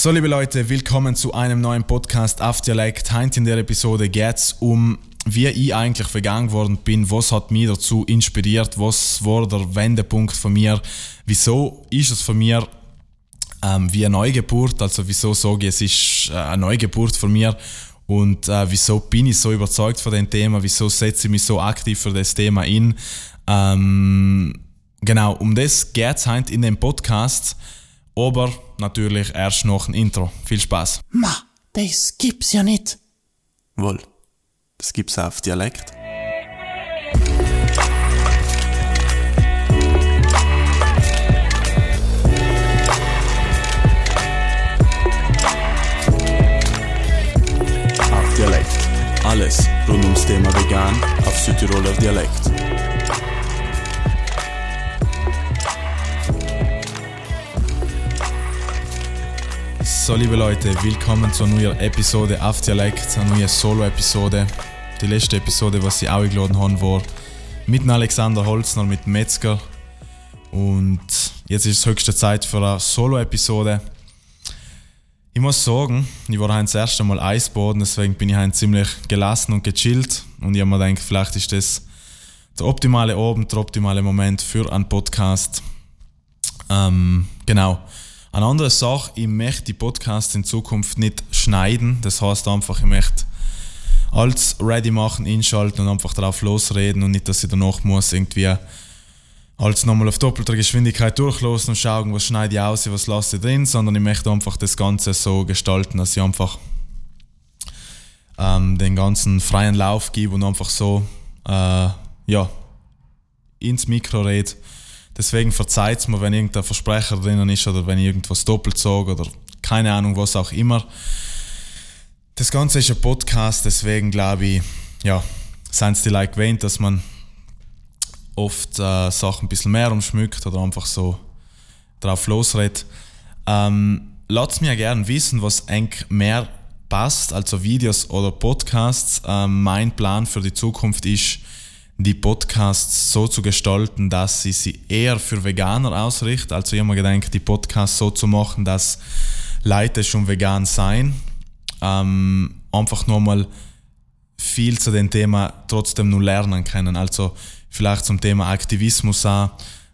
So, liebe Leute, willkommen zu einem neuen Podcast auf Dialekt. Heute in der Episode geht es um, wie ich eigentlich vegan geworden bin, was hat mich dazu inspiriert, was war der Wendepunkt von mir, wieso ist es von mir ähm, wie eine Neugeburt, also wieso sage ich, es ist äh, eine Neugeburt von mir? Und äh, wieso bin ich so überzeugt von dem Thema, wieso setze ich mich so aktiv für das Thema in. Ähm, genau, um das geht es heute in dem Podcast aber natürlich erst noch ein Intro. Viel Spaß. Ma, das gibt's ja nicht. Wohl, das gibt's auch auf Dialekt. Auf Dialekt. Alles rund ums Thema vegan auf Südtiroler Dialekt. So, liebe Leute, willkommen zur neuen Episode auf Dialekt, eine neue Solo-Episode. Die letzte Episode, was ich auch eingeladen habe, war mit Alexander Holzner, mit Metzger. Und jetzt ist es höchste Zeit für eine Solo-Episode. Ich muss sagen, ich war das erste Mal Eisboden, deswegen bin ich heute ziemlich gelassen und gechillt. Und ich habe mir gedacht, vielleicht ist das der optimale Abend, der optimale Moment für einen Podcast. Ähm, genau. Eine andere Sache, ich möchte die Podcasts in Zukunft nicht schneiden. Das heißt einfach, ich möchte alles ready machen, inschalten und einfach drauf losreden und nicht, dass ich danach muss irgendwie alles nochmal auf doppelter Geschwindigkeit durchlassen und schauen, was schneide ich aus, was lasse ich drin, sondern ich möchte einfach das Ganze so gestalten, dass ich einfach ähm, den ganzen freien Lauf gebe und einfach so äh, ja, ins Mikro rede Deswegen verzeiht es mir, wenn irgendein Versprecher drinnen ist oder wenn ich irgendwas doppelt sage oder keine Ahnung, was auch immer. Das Ganze ist ein Podcast, deswegen glaube ich, ja, seien es die like gewöhnt, dass man oft äh, Sachen ein bisschen mehr umschmückt oder einfach so drauf losredet. Ähm, Lasst mir gerne wissen, was eng mehr passt, also Videos oder Podcasts. Ähm, mein Plan für die Zukunft ist, die Podcasts so zu gestalten, dass sie sie eher für Veganer ausrichten. Also ich habe mir gedacht, die Podcasts so zu machen, dass Leute schon vegan sein. Ähm, einfach nochmal viel zu dem Thema trotzdem nur lernen können. Also vielleicht zum Thema Aktivismus auch,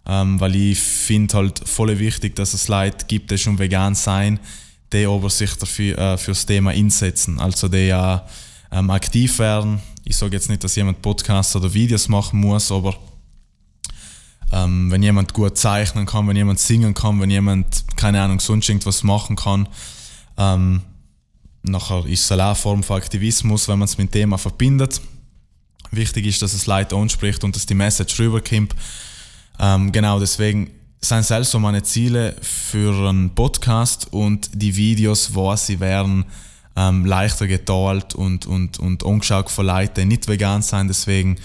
ähm, weil ich finde halt voll wichtig, dass es Leute gibt, die schon vegan sein, die aber sich dafür, äh, fürs Thema einsetzen. Also die ja ähm, aktiv werden ich sage jetzt nicht, dass jemand Podcasts oder Videos machen muss, aber ähm, wenn jemand gut zeichnen kann, wenn jemand singen kann, wenn jemand, keine Ahnung, sonst irgendwas machen kann, ähm, nachher ist es eine Form von Aktivismus, wenn man es mit dem Thema verbindet. Wichtig ist, dass es Leute anspricht und dass die Message rüberkommt. Ähm, genau, deswegen sind selbst so meine Ziele für einen Podcast und die Videos, wo sie werden, ähm, leichter geteilt und, und, und angeschaut von Leuten, die nicht vegan sind. Deswegen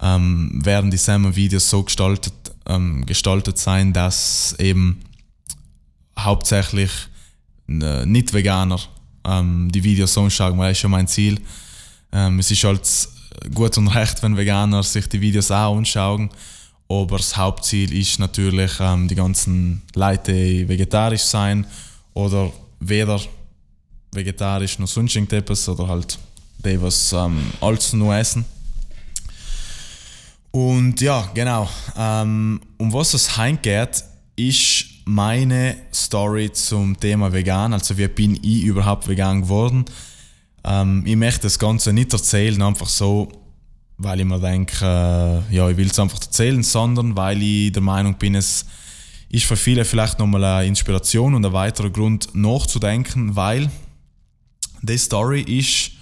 ähm, werden die Salmon-Videos so gestaltet, ähm, gestaltet sein, dass eben hauptsächlich äh, Nicht-Veganer ähm, die Videos anschauen, weil das ist ja mein Ziel. Ähm, es ist halt gut und recht, wenn Veganer sich die Videos auch anschauen. Aber das Hauptziel ist natürlich, ähm, die ganzen Leute die vegetarisch sein oder weder vegetarisch noch sonst irgendetwas oder halt die, was ähm, alles nur essen. Und ja, genau. Ähm, um was es geht, ist meine Story zum Thema vegan. Also wie bin ich überhaupt vegan geworden? Ähm, ich möchte das Ganze nicht erzählen, einfach so, weil ich mir denke, äh, ja, ich will es einfach erzählen, sondern weil ich der Meinung bin, es ist für viele vielleicht nochmal eine Inspiration und ein weiterer Grund nachzudenken, weil die Story ist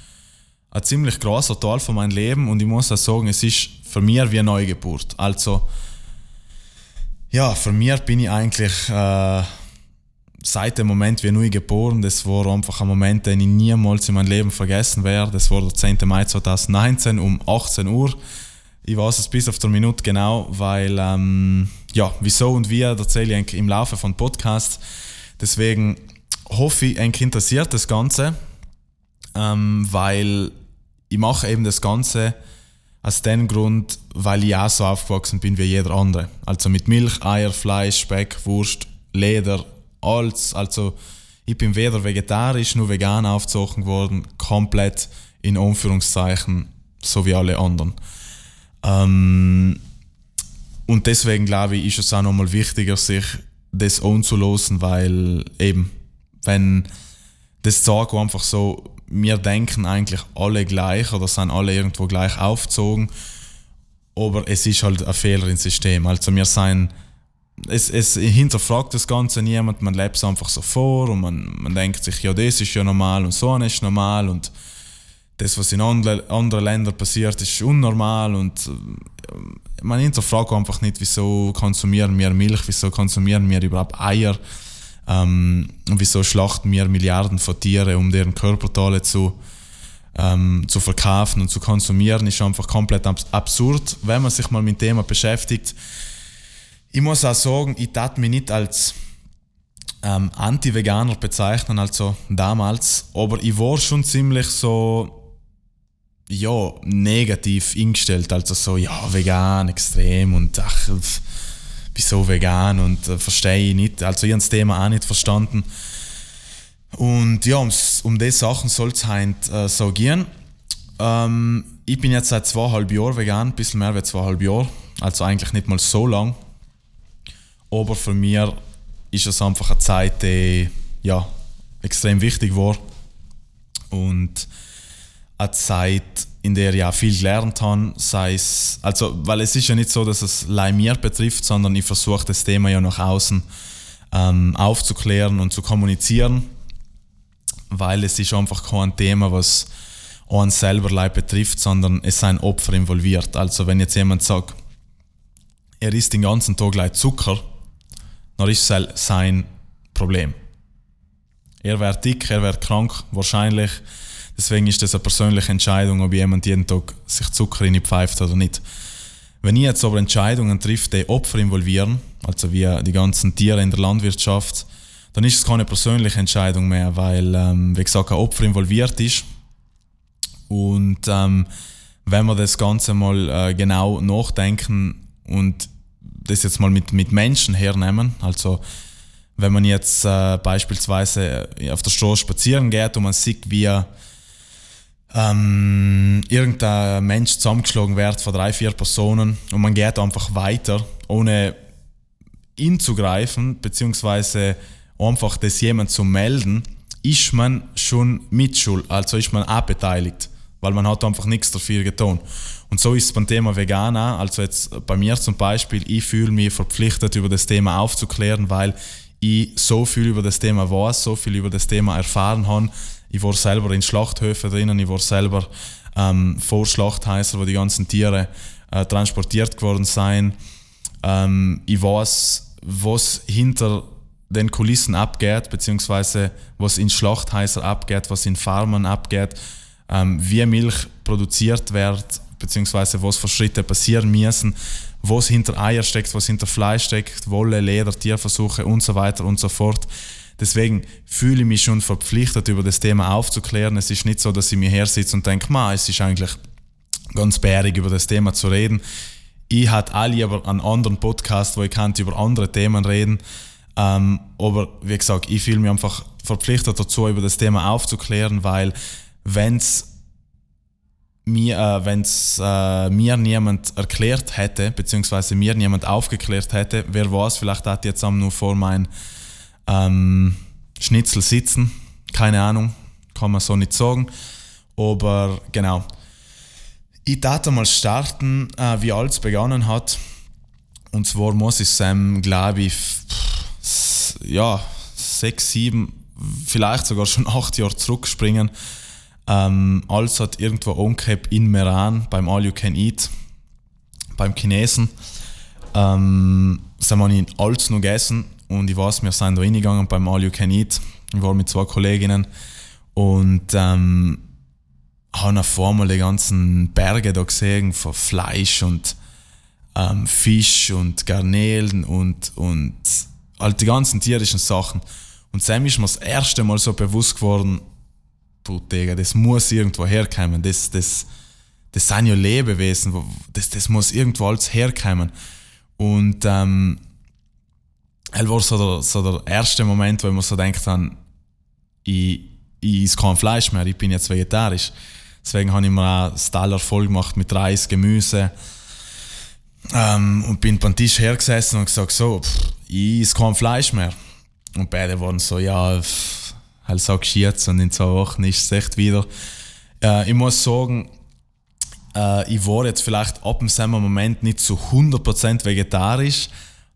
ein ziemlich großer Teil von meinem Leben und ich muss auch sagen, es ist für mich wie eine Neugeburt. Also, ja, für mich bin ich eigentlich äh, seit dem Moment wie neu geboren. Das war einfach ein Moment, den ich niemals in meinem Leben vergessen werde. Das war der 10. Mai 2019 um 18 Uhr. Ich weiß es bis auf der Minute genau, weil, ähm, ja, wieso und wie erzähle ich im Laufe von Podcast. Deswegen hoffe ich, euch interessiert das Ganze ähm, weil ich mache eben das Ganze aus dem Grund, weil ich auch so aufgewachsen bin wie jeder andere. Also mit Milch, Eier, Fleisch, Speck, Wurst, Leder, alles. Also Ich bin weder vegetarisch noch vegan aufgezogen worden, komplett in Anführungszeichen, so wie alle anderen. Ähm, und deswegen glaube ich, ist es auch nochmal wichtiger, sich das anzulosen, weil eben, wenn das sagt einfach so, wir denken eigentlich alle gleich oder sind alle irgendwo gleich aufgezogen, aber es ist halt ein Fehler im System. Also wir sind, es, es hinterfragt das Ganze niemand, man lebt es einfach so vor und man, man denkt sich, ja, das ist ja normal und so ist normal und das, was in anderen andere Ländern passiert, ist unnormal und äh, man hinterfragt einfach nicht, wieso konsumieren wir Milch, wieso konsumieren wir überhaupt Eier, ähm, wieso schlachten wir Milliarden von Tieren, um deren Körperteile zu, ähm, zu verkaufen und zu konsumieren, ist einfach komplett absurd, wenn man sich mal mit dem Thema beschäftigt. Ich muss auch sagen, ich tat mich nicht als ähm, Anti-Veganer bezeichnen, also damals, aber ich war schon ziemlich so ja, negativ eingestellt. Also so, ja, vegan, extrem und ach, wieso vegan und äh, verstehe ich nicht. Also ich habe das Thema auch nicht verstanden. Und ja, um, um diese Sachen soll es heute äh, so gehen. Ähm, ich bin jetzt seit zweieinhalb Jahren vegan, ein bisschen mehr als zweieinhalb Jahre. Also eigentlich nicht mal so lang. Aber für mich ist es einfach eine Zeit, die ja, extrem wichtig war. Und eine Zeit, in der ich auch viel gelernt habe, sei es, also, weil es ist ja nicht so, dass es allein mir betrifft, sondern ich versuche das Thema ja nach außen ähm, aufzuklären und zu kommunizieren, weil es ist einfach kein Thema, was uns selber leid betrifft, sondern es sind Opfer involviert. Also wenn jetzt jemand sagt, er isst den ganzen Tag gleich Zucker, dann ist es sein Problem. Er wird dick, er wird krank, wahrscheinlich Deswegen ist das eine persönliche Entscheidung, ob jemand jeden Tag sich Zucker in die pfeift oder nicht. Wenn ich jetzt aber Entscheidungen trifft, die Opfer involvieren, also wie die ganzen Tiere in der Landwirtschaft, dann ist es keine persönliche Entscheidung mehr, weil, ähm, wie gesagt, ein Opfer involviert ist. Und ähm, wenn wir das Ganze mal äh, genau nachdenken und das jetzt mal mit, mit Menschen hernehmen, also wenn man jetzt äh, beispielsweise auf der Straße spazieren geht und man sieht, wie ähm, irgendein Mensch zusammengeschlagen wird von drei, vier Personen und man geht einfach weiter, ohne ihn zu greifen, beziehungsweise einfach das jemand zu melden, ist man schon mitschuld, also ist man auch beteiligt, weil man hat einfach nichts dafür getan. Und so ist es beim Thema Veganer, also jetzt bei mir zum Beispiel, ich fühle mich verpflichtet, über das Thema aufzuklären, weil ich so viel über das Thema weiß, so viel über das Thema erfahren habe, ich war selber in Schlachthöfen drinnen, ich war selber ähm, vor Schlachthäusern, wo die ganzen Tiere äh, transportiert geworden sind. Ähm, ich weiß, was hinter den Kulissen abgeht, beziehungsweise was in Schlachthäusern abgeht, was in Farmen abgeht, ähm, wie Milch produziert wird, beziehungsweise was für Schritte passieren müssen, was hinter Eier steckt, was hinter Fleisch steckt, Wolle, Leder, Tierversuche und so weiter und so fort. Deswegen fühle ich mich schon verpflichtet, über das Thema aufzuklären. Es ist nicht so, dass ich mir her sitze und denke, ma, es ist eigentlich ganz bärig, über das Thema zu reden. Ich hatte alle aber einen anderen Podcast, wo ich kann über andere Themen reden. Ähm, aber wie gesagt, ich fühle mich einfach verpflichtet dazu, über das Thema aufzuklären, weil wenn es mir, äh, wenn's, äh, mir niemand erklärt hätte, beziehungsweise mir niemand aufgeklärt hätte, wer weiß, vielleicht hat jetzt nur vor mein ähm, Schnitzel sitzen. Keine Ahnung, kann man so nicht sagen. Aber genau. Ich dachte mal starten, äh, wie alles begonnen hat. Und zwar muss ich Sam, glaube ich, ja, sechs, sieben, vielleicht sogar schon acht Jahre zurückspringen. Ähm, alles hat irgendwo umgehabt in Meran beim All You Can Eat, beim Chinesen. Ähm, sind wir in alles noch gegessen und ich weiß, wir sind da reingegangen beim All You Can Eat. Ich war mit zwei Kolleginnen und ähm, habe auf einmal die ganzen Berge da gesehen von Fleisch und ähm, Fisch und Garnelen und, und all die ganzen tierischen Sachen. Und Sam ist mir das erste Mal so bewusst geworden, Digga, das muss irgendwo herkommen. Das, das, das sind ja Lebewesen, das, das muss irgendwo alles herkommen. Und ähm, es war so der, so der erste Moment, wo ich mir so denkt habe, ich, ich esse kein Fleisch mehr, ich bin jetzt vegetarisch. Deswegen habe ich mir auch das Teller voll gemacht mit Reis, Gemüse. Ähm, und bin beim Tisch hergesessen und gesagt, so, pff, ich esse kein Fleisch mehr. Und beide waren so, ja, pff, halt sagst du jetzt und in zwei Wochen ist es echt wieder. Äh, ich muss sagen, äh, ich war jetzt vielleicht ab dem Moment nicht zu 100% vegetarisch,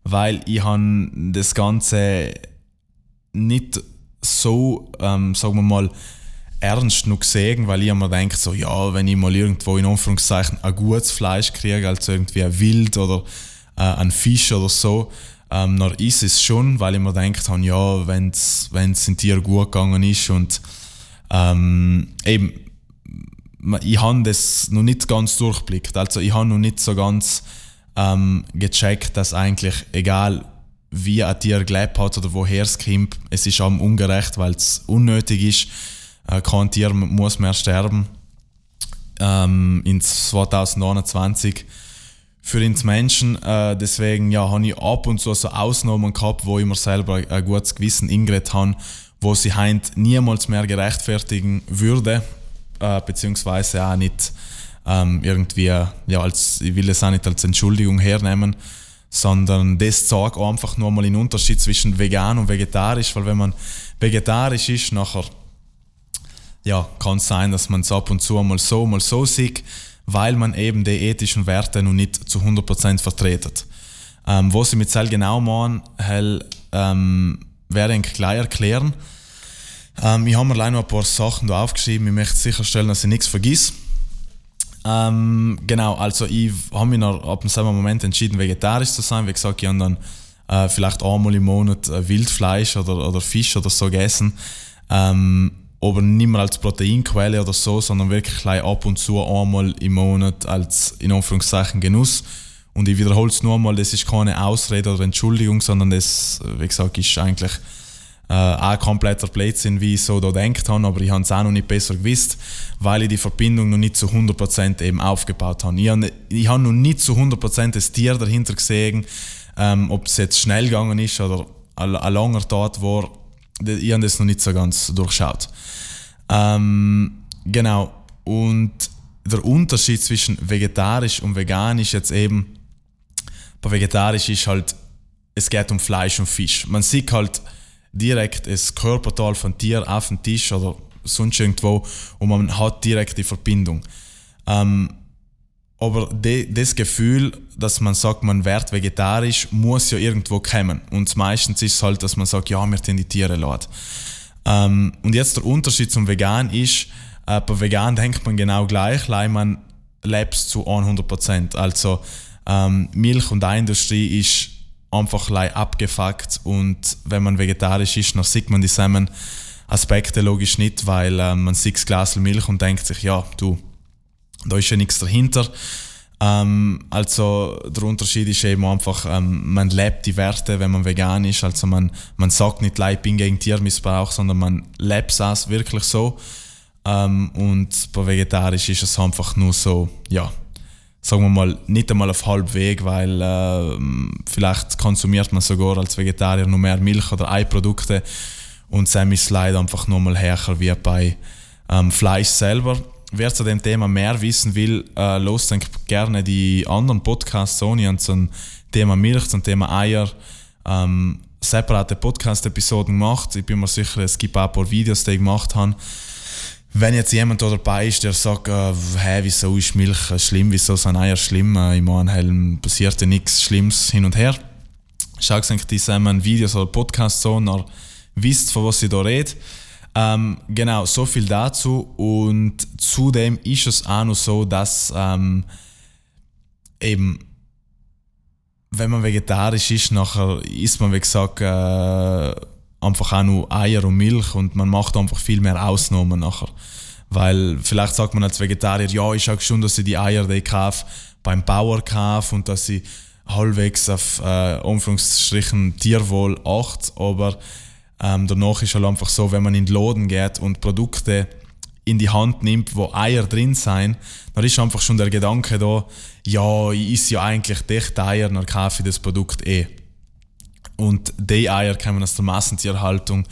weil ich han das Ganze nicht so, ähm, sagen wir mal, ernst genug gesehen, weil ich mir denke, so, ja, wenn ich mal irgendwo in Anführungszeichen ein gutes Fleisch kriege, also irgendwie ein Wild oder äh, ein Fisch oder so, ähm, dann ist es schon, weil ich mir gedacht habe, ja, wenn es den Tieren gut gegangen ist und ähm, eben, ich habe das noch nicht ganz durchblickt. Also ich habe noch nicht so ganz ähm, gecheckt, dass eigentlich egal wie ein Tier gelebt hat oder woher es kommt, es ist am ungerecht, weil es unnötig ist. Äh, kein Tier muss mehr sterben. Ähm, in 2029 für uns Menschen. Äh, deswegen ja, habe ich ab und zu so Ausnahmen gehabt, wo ich mir selber ein gutes Gewissen ingeredet habe, wo sie heint niemals mehr gerechtfertigen würde, äh, beziehungsweise auch nicht ähm, irgendwie, ja, als, ich will es auch nicht als Entschuldigung hernehmen, sondern das zeigt einfach nur mal den Unterschied zwischen vegan und vegetarisch, weil wenn man vegetarisch ist, nachher ja, kann es sein, dass man es ab und zu mal so, mal so sieht, weil man eben die ethischen Werte noch nicht zu 100% vertretet. Ähm, was ich mit Zell genau machen, hell, ähm, werde ich gleich erklären. Ähm, ich habe mir leider noch ein paar Sachen da aufgeschrieben. Ich möchte sicherstellen, dass ich nichts vergiss. Ähm, genau, also ich habe mich noch ab einem Moment entschieden, vegetarisch zu sein. Wie gesagt, ich habe dann äh, vielleicht einmal im Monat äh, Wildfleisch oder, oder Fisch oder so gegessen. Ähm, aber nicht mehr als Proteinquelle oder so, sondern wirklich ab und zu einmal im Monat als in Anführungszeichen Genuss. Und ich wiederhole es nur einmal, das ist keine Ausrede oder Entschuldigung, sondern das, wie gesagt, ist eigentlich äh, ein kompletter Blödsinn, wie ich so da denkt habe, aber ich habe es auch noch nicht besser gewusst, weil ich die Verbindung noch nicht zu 100% eben aufgebaut habe. Ich habe, ich habe noch nicht zu 100% das Tier dahinter gesehen, ähm, ob es jetzt schnell gegangen ist oder ein, ein langer Tat war, ich habe das noch nicht so ganz durchschaut. Ähm, genau, und der Unterschied zwischen vegetarisch und vegan ist jetzt eben, bei vegetarisch ist halt, es geht um Fleisch und Fisch. Man sieht halt, direkt das Körperteil von Tier auf den Tisch oder sonst irgendwo und man hat direkt die Verbindung. Ähm, aber de, das Gefühl, dass man sagt, man wird vegetarisch, muss ja irgendwo kommen. Und meistens ist es halt, dass man sagt, ja, wir tun die Tiere laden. Ähm, und jetzt der Unterschied zum Vegan ist, äh, bei Vegan denkt man genau gleich, weil man lebt zu 100%. Also ähm, Milch- und Industrie ist einfach abgefuckt und wenn man vegetarisch ist, dann sieht man dieselben Aspekte logisch nicht, weil äh, man sieht das Glas Milch und denkt sich, ja, du, da ist ja nichts dahinter. Ähm, also der Unterschied ist eben einfach, ähm, man lebt die Werte, wenn man vegan ist. Also man, man sagt nicht, ich bin gegen Tiermissbrauch, sondern man lebt es wirklich so. Ähm, und bei vegetarisch ist es einfach nur so, ja, sagen wir mal, nicht einmal auf halb Weg, weil äh, vielleicht konsumiert man sogar als Vegetarier nur mehr Milch oder Eiprodukte und Sam ist leider einfach nur mal härter wie bei ähm, Fleisch selber. Wer zu dem Thema mehr wissen will, äh, los gerne die anderen Podcasts Sony und zum Thema Milch, zum Thema Eier, ähm, separate Podcast-Episoden gemacht. Ich bin mir sicher, es gibt auch ein paar Videos, die ich gemacht habe wenn jetzt jemand da dabei ist, der sagt, äh, hey, wieso ist Milch schlimm, wieso sind Eier schlimm, äh, im Anhelm passiert ja nichts Schlimmes hin und her. Schaut euch diese Videos oder Podcasts so, und wisst, von was ich da rede. Ähm, genau, so viel dazu. Und zudem ist es auch noch so, dass ähm, eben, wenn man vegetarisch ist, nachher isst man, wie gesagt, äh, einfach auch nur Eier und Milch und man macht einfach viel mehr Ausnahmen nachher. Weil vielleicht sagt man als Vegetarier, ja, ich schaue schon, dass ich die Eier die ich kaufe, beim Bauer kaufe und dass ich halbwegs auf äh, Anführungsstrichen Tierwohl acht, aber ähm, danach ist halt einfach so, wenn man in den Laden geht und Produkte in die Hand nimmt, wo Eier drin sind, dann ist einfach schon der Gedanke da, ja, ich esse ja eigentlich dicht Eier, dann kaufe ich das Produkt eh. Und die Eier kommen aus der Massentierhaltung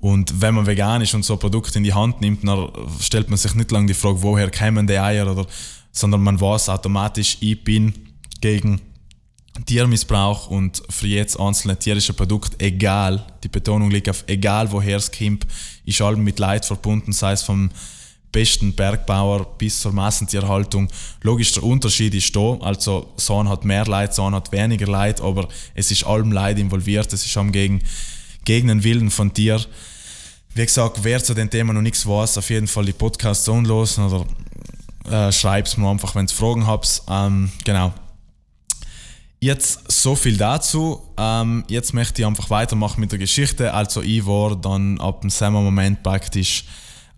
Und wenn man vegan ist und so ein Produkt in die Hand nimmt, dann stellt man sich nicht lange die Frage, woher kämen die Eier, oder, sondern man weiß automatisch, ich bin gegen Tiermissbrauch und für jedes einzelne tierische Produkt, egal, die Betonung liegt auf egal woher es kommt, ist allem mit Leid verbunden, sei es vom besten Bergbauer bis zur Massentierhaltung. Logisch, der Unterschied ist da, also Sohn hat mehr Leid, Sohn hat weniger Leid, aber es ist allem Leid involviert, es ist am gegen, gegen den Willen von Tier. Wie gesagt, wer zu dem Thema noch nichts weiß, auf jeden Fall die Podcasts anlosen oder äh, schreibt mir einfach, wenn ihr Fragen habt. Ähm, genau. Jetzt so viel dazu. Ähm, jetzt möchte ich einfach weitermachen mit der Geschichte. Also ich war dann ab dem Sommermoment praktisch,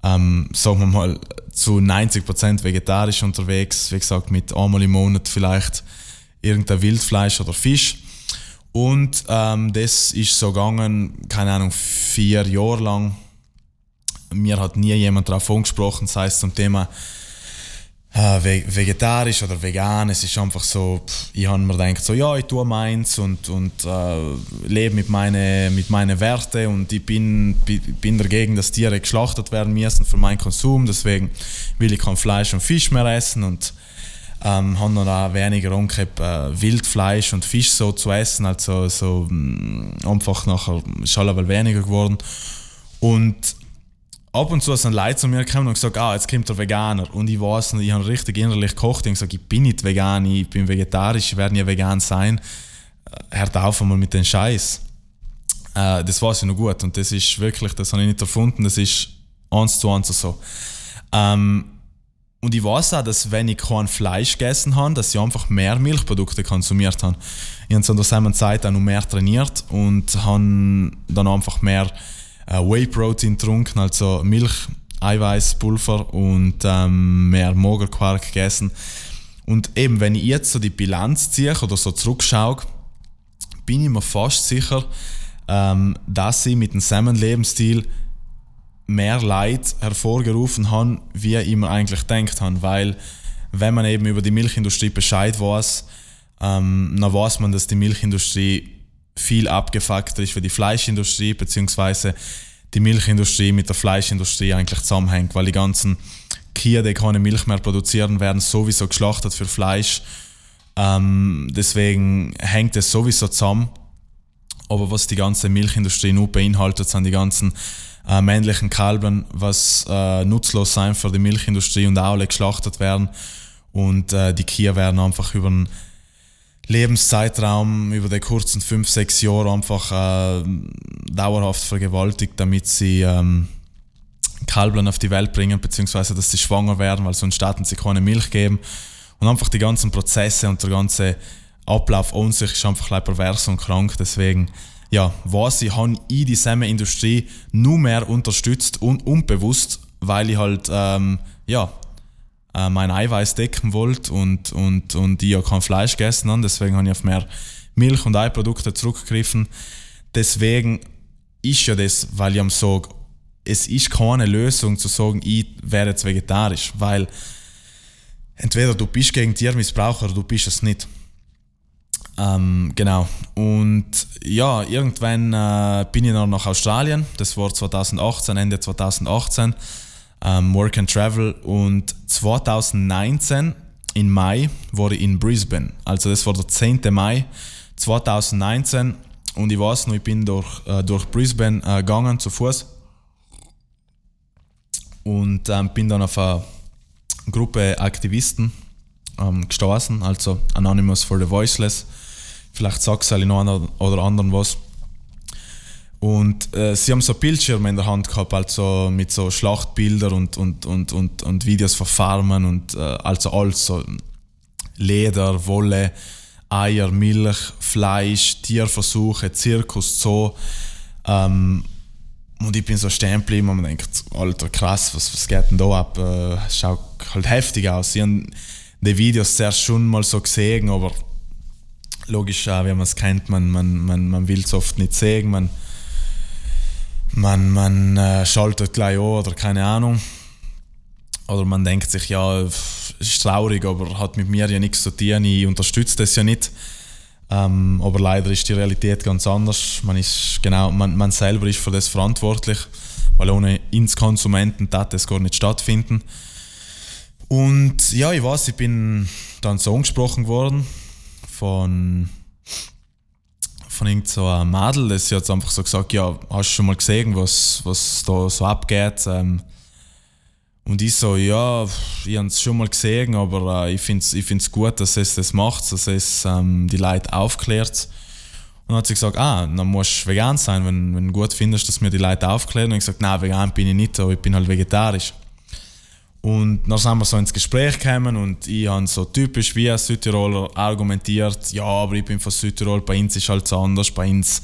ähm, sagen wir mal, zu 90% vegetarisch unterwegs. Wie gesagt, mit einmal im Monat vielleicht irgendein Wildfleisch oder Fisch. Und ähm, das ist so gegangen, keine Ahnung, vier Jahre lang. Mir hat nie jemand darauf angesprochen, das heißt zum Thema vegetarisch oder vegan. Es ist einfach so, ich habe mir gedacht, so, ja, ich tue meins und, und äh, lebe mit meinen mit meine Werten und ich bin, bin dagegen, dass Tiere geschlachtet werden müssen für meinen Konsum. Deswegen will ich kein Fleisch und Fisch mehr essen und ähm, habe dann auch weniger angehabt, äh, Wildfleisch und Fisch so zu essen. Also so, mh, mm, einfach nachher ist alles weniger geworden. Und ab und zu sind Leute zu mir gekommen und gesagt, ah, jetzt kommt der Veganer. Und ich weiß nicht, ich habe richtig innerlich gekocht und gesagt, ich bin nicht vegan, ich bin vegetarisch, ich werde nie vegan sein. Äh, hört auf einmal mit dem Scheiß. Äh, das weiß ich noch gut und das ist wirklich, das habe ich nicht erfunden, das ist eins zu eins so. Ähm, und ich weiß auch, dass wenn ich kein Fleisch gegessen habe, dass ich einfach mehr Milchprodukte konsumiert habe. Ich habe zu der Zeit auch noch mehr trainiert und habe dann einfach mehr äh, Whey-Protein getrunken, also Milch, Eiweißpulver und ähm, mehr Magerquark gegessen. Und eben, wenn ich jetzt so die Bilanz ziehe oder so zurückschaue, bin ich mir fast sicher, ähm, dass ich mit dem Salmon-Lebensstil mehr Leid hervorgerufen habe, wie ich mir eigentlich gedacht habe. Weil, wenn man eben über die Milchindustrie Bescheid weiß, ähm, dann weiß man, dass die Milchindustrie viel abgefuckter ist für die Fleischindustrie, beziehungsweise die Milchindustrie mit der Fleischindustrie eigentlich zusammenhängt, weil die ganzen Kühe, die keine Milch mehr produzieren, werden sowieso geschlachtet für Fleisch. Ähm, deswegen hängt es sowieso zusammen. Aber was die ganze Milchindustrie nur beinhaltet, sind die ganzen äh, männlichen Kalben, was äh, nutzlos sein für die Milchindustrie und auch alle geschlachtet werden. Und äh, die Kühe werden einfach über einen Lebenszeitraum über die kurzen fünf, sechs Jahre einfach äh, dauerhaft vergewaltigt, damit sie ähm, Kalblen auf die Welt bringen, beziehungsweise dass sie schwanger werden, weil sonst starten sie keine Milch geben. Und einfach die ganzen Prozesse und der ganze Ablauf an sich ist einfach pervers und krank. Deswegen, ja, was ich, habe ich die Semmelindustrie nur mehr unterstützt und unbewusst, weil ich halt, ähm, ja, äh, mein Eiweiß decken wollte und, und, und ich ja kein Fleisch gegessen habe. Deswegen habe ich auf mehr Milch- und Eiprodukte zurückgegriffen. Deswegen ist ja das, weil ich am sage, es ist keine Lösung zu sagen, ich wäre jetzt vegetarisch, weil entweder du bist gegen Tiermissbrauch oder du bist es nicht. Ähm, genau. Und ja, irgendwann äh, bin ich dann nach Australien. Das war 2018, Ende 2018 ähm, Work and Travel und 2019 im Mai war ich in Brisbane. Also das war der 10. Mai 2019 und ich weiß noch, ich bin durch, äh, durch Brisbane äh, gegangen zu Fuß und ähm, bin dann auf eine Gruppe Aktivisten ähm, gestoßen, also Anonymous for the Voiceless. Vielleicht sagt es in einer oder anderen was. Und äh, sie haben so Bildschirme in der Hand gehabt, also mit so Schlachtbildern und, und, und, und, und Videos von Farmen und äh, also alles so Leder, Wolle, Eier, Milch, Fleisch, Tierversuche, Zirkus, Zoo. Ähm, und ich bin so stehen geblieben und denkt, Alter, krass, was, was geht denn da ab? Äh, schaut halt heftig aus. Ich habe die Videos zuerst schon mal so gesehen, aber logisch, auch, wie man es kennt, man, man, man, man will es oft nicht sehen. Man, man, man äh, schaltet gleich an oder keine Ahnung. Oder man denkt sich, ja, ist traurig, aber hat mit mir ja nichts zu tun, ich unterstütze das ja nicht. Ähm, aber leider ist die Realität ganz anders. Man, ist genau, man, man selber ist für das verantwortlich, weil ohne ins Konsumenten das gar nicht stattfinden. Und ja, ich weiß, ich bin dann so angesprochen worden von, von irgendeinem so Mädel, das hat einfach so gesagt, ja, hast du schon mal gesehen, was, was da so abgeht? Ähm, und ich so, ja, ich habe es schon mal gesehen, aber äh, ich finde es ich find's gut, dass es das macht, dass es ähm, die Leute aufklärt. Und dann hat sie gesagt, ah, dann musst du vegan sein, wenn, wenn du gut findest, dass mir die Leute aufklären. Und ich gesagt, nein, vegan bin ich nicht, aber ich bin halt vegetarisch. Und dann sind wir so ins Gespräch gekommen und ich habe so typisch wie ein Südtiroler argumentiert, ja, aber ich bin von Südtirol, bei uns ist halt so anders, bei uns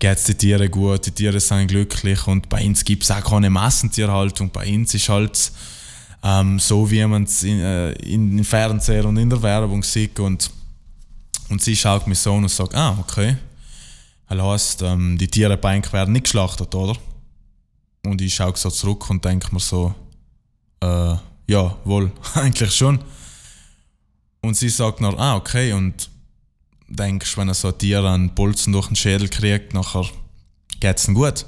geht es den Tieren gut, die Tiere sind glücklich und bei uns gibt es auch keine Massentierhaltung, bei uns ist halt ähm, so, wie man es in, äh, in, in Fernseher und in der Werbung sieht und, und sie schaut mich so und sagt, ah, okay, das heisst, ähm, die Tiere bei uns werden nicht geschlachtet, oder? Und ich schaue so zurück und denke mir so, äh, ja, wohl, eigentlich schon. Und sie sagt noch, ah, okay, und denkst, wenn so ein Tier einen Bolzen durch den Schädel kriegt, nachher geht es ihm gut.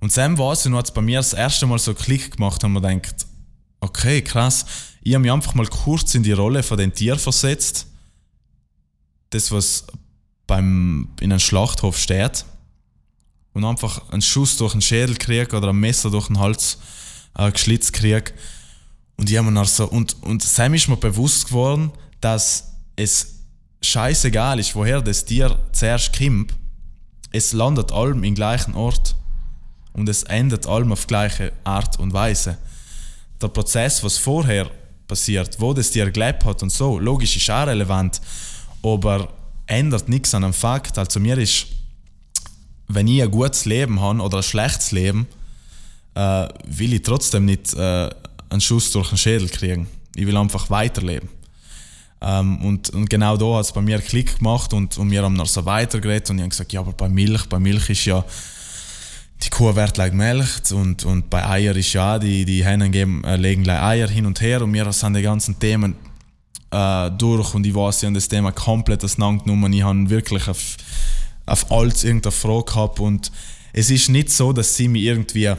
Und Sam war es, und hat bei mir das erste Mal so Klick gemacht, und man denkt, okay, krass, ich habe mich einfach mal kurz in die Rolle von den Tier versetzt. Das, was beim, in einem Schlachthof steht. Und einfach einen Schuss durch den Schädel kriegt oder ein Messer durch den Hals äh, geschlitzt kriege. Und ich habe so, und, und Sam ist mir bewusst geworden, dass es scheißegal ist, woher das Tier zuerst kommt. Es landet allem im gleichen Ort. Und es endet allem auf gleiche Art und Weise. Der Prozess, was vorher passiert, wo das Tier gelebt hat und so, logisch ist auch relevant, aber ändert nichts an dem Fakt. Also mir ist, wenn ich ein gutes Leben habe oder ein schlechtes Leben, äh, will ich trotzdem nicht äh, einen Schuss durch den Schädel kriegen. Ich will einfach weiterleben. Ähm, und, und, genau da hat es bei mir Klick gemacht und, und wir haben noch so weitergeredet und ich habe gesagt, ja, aber bei Milch, bei Milch ist ja die Kuh wird like Milch und, und bei Eier ist ja die, die Hennen geben, äh, legen like Eier hin und her und wir sind die ganzen Themen äh, durch und ich weiß, ich habe das Thema komplett auseinandergenommen. Ich habe wirklich auf, auf alles irgendeine Frage gehabt und es ist nicht so, dass sie mich irgendwie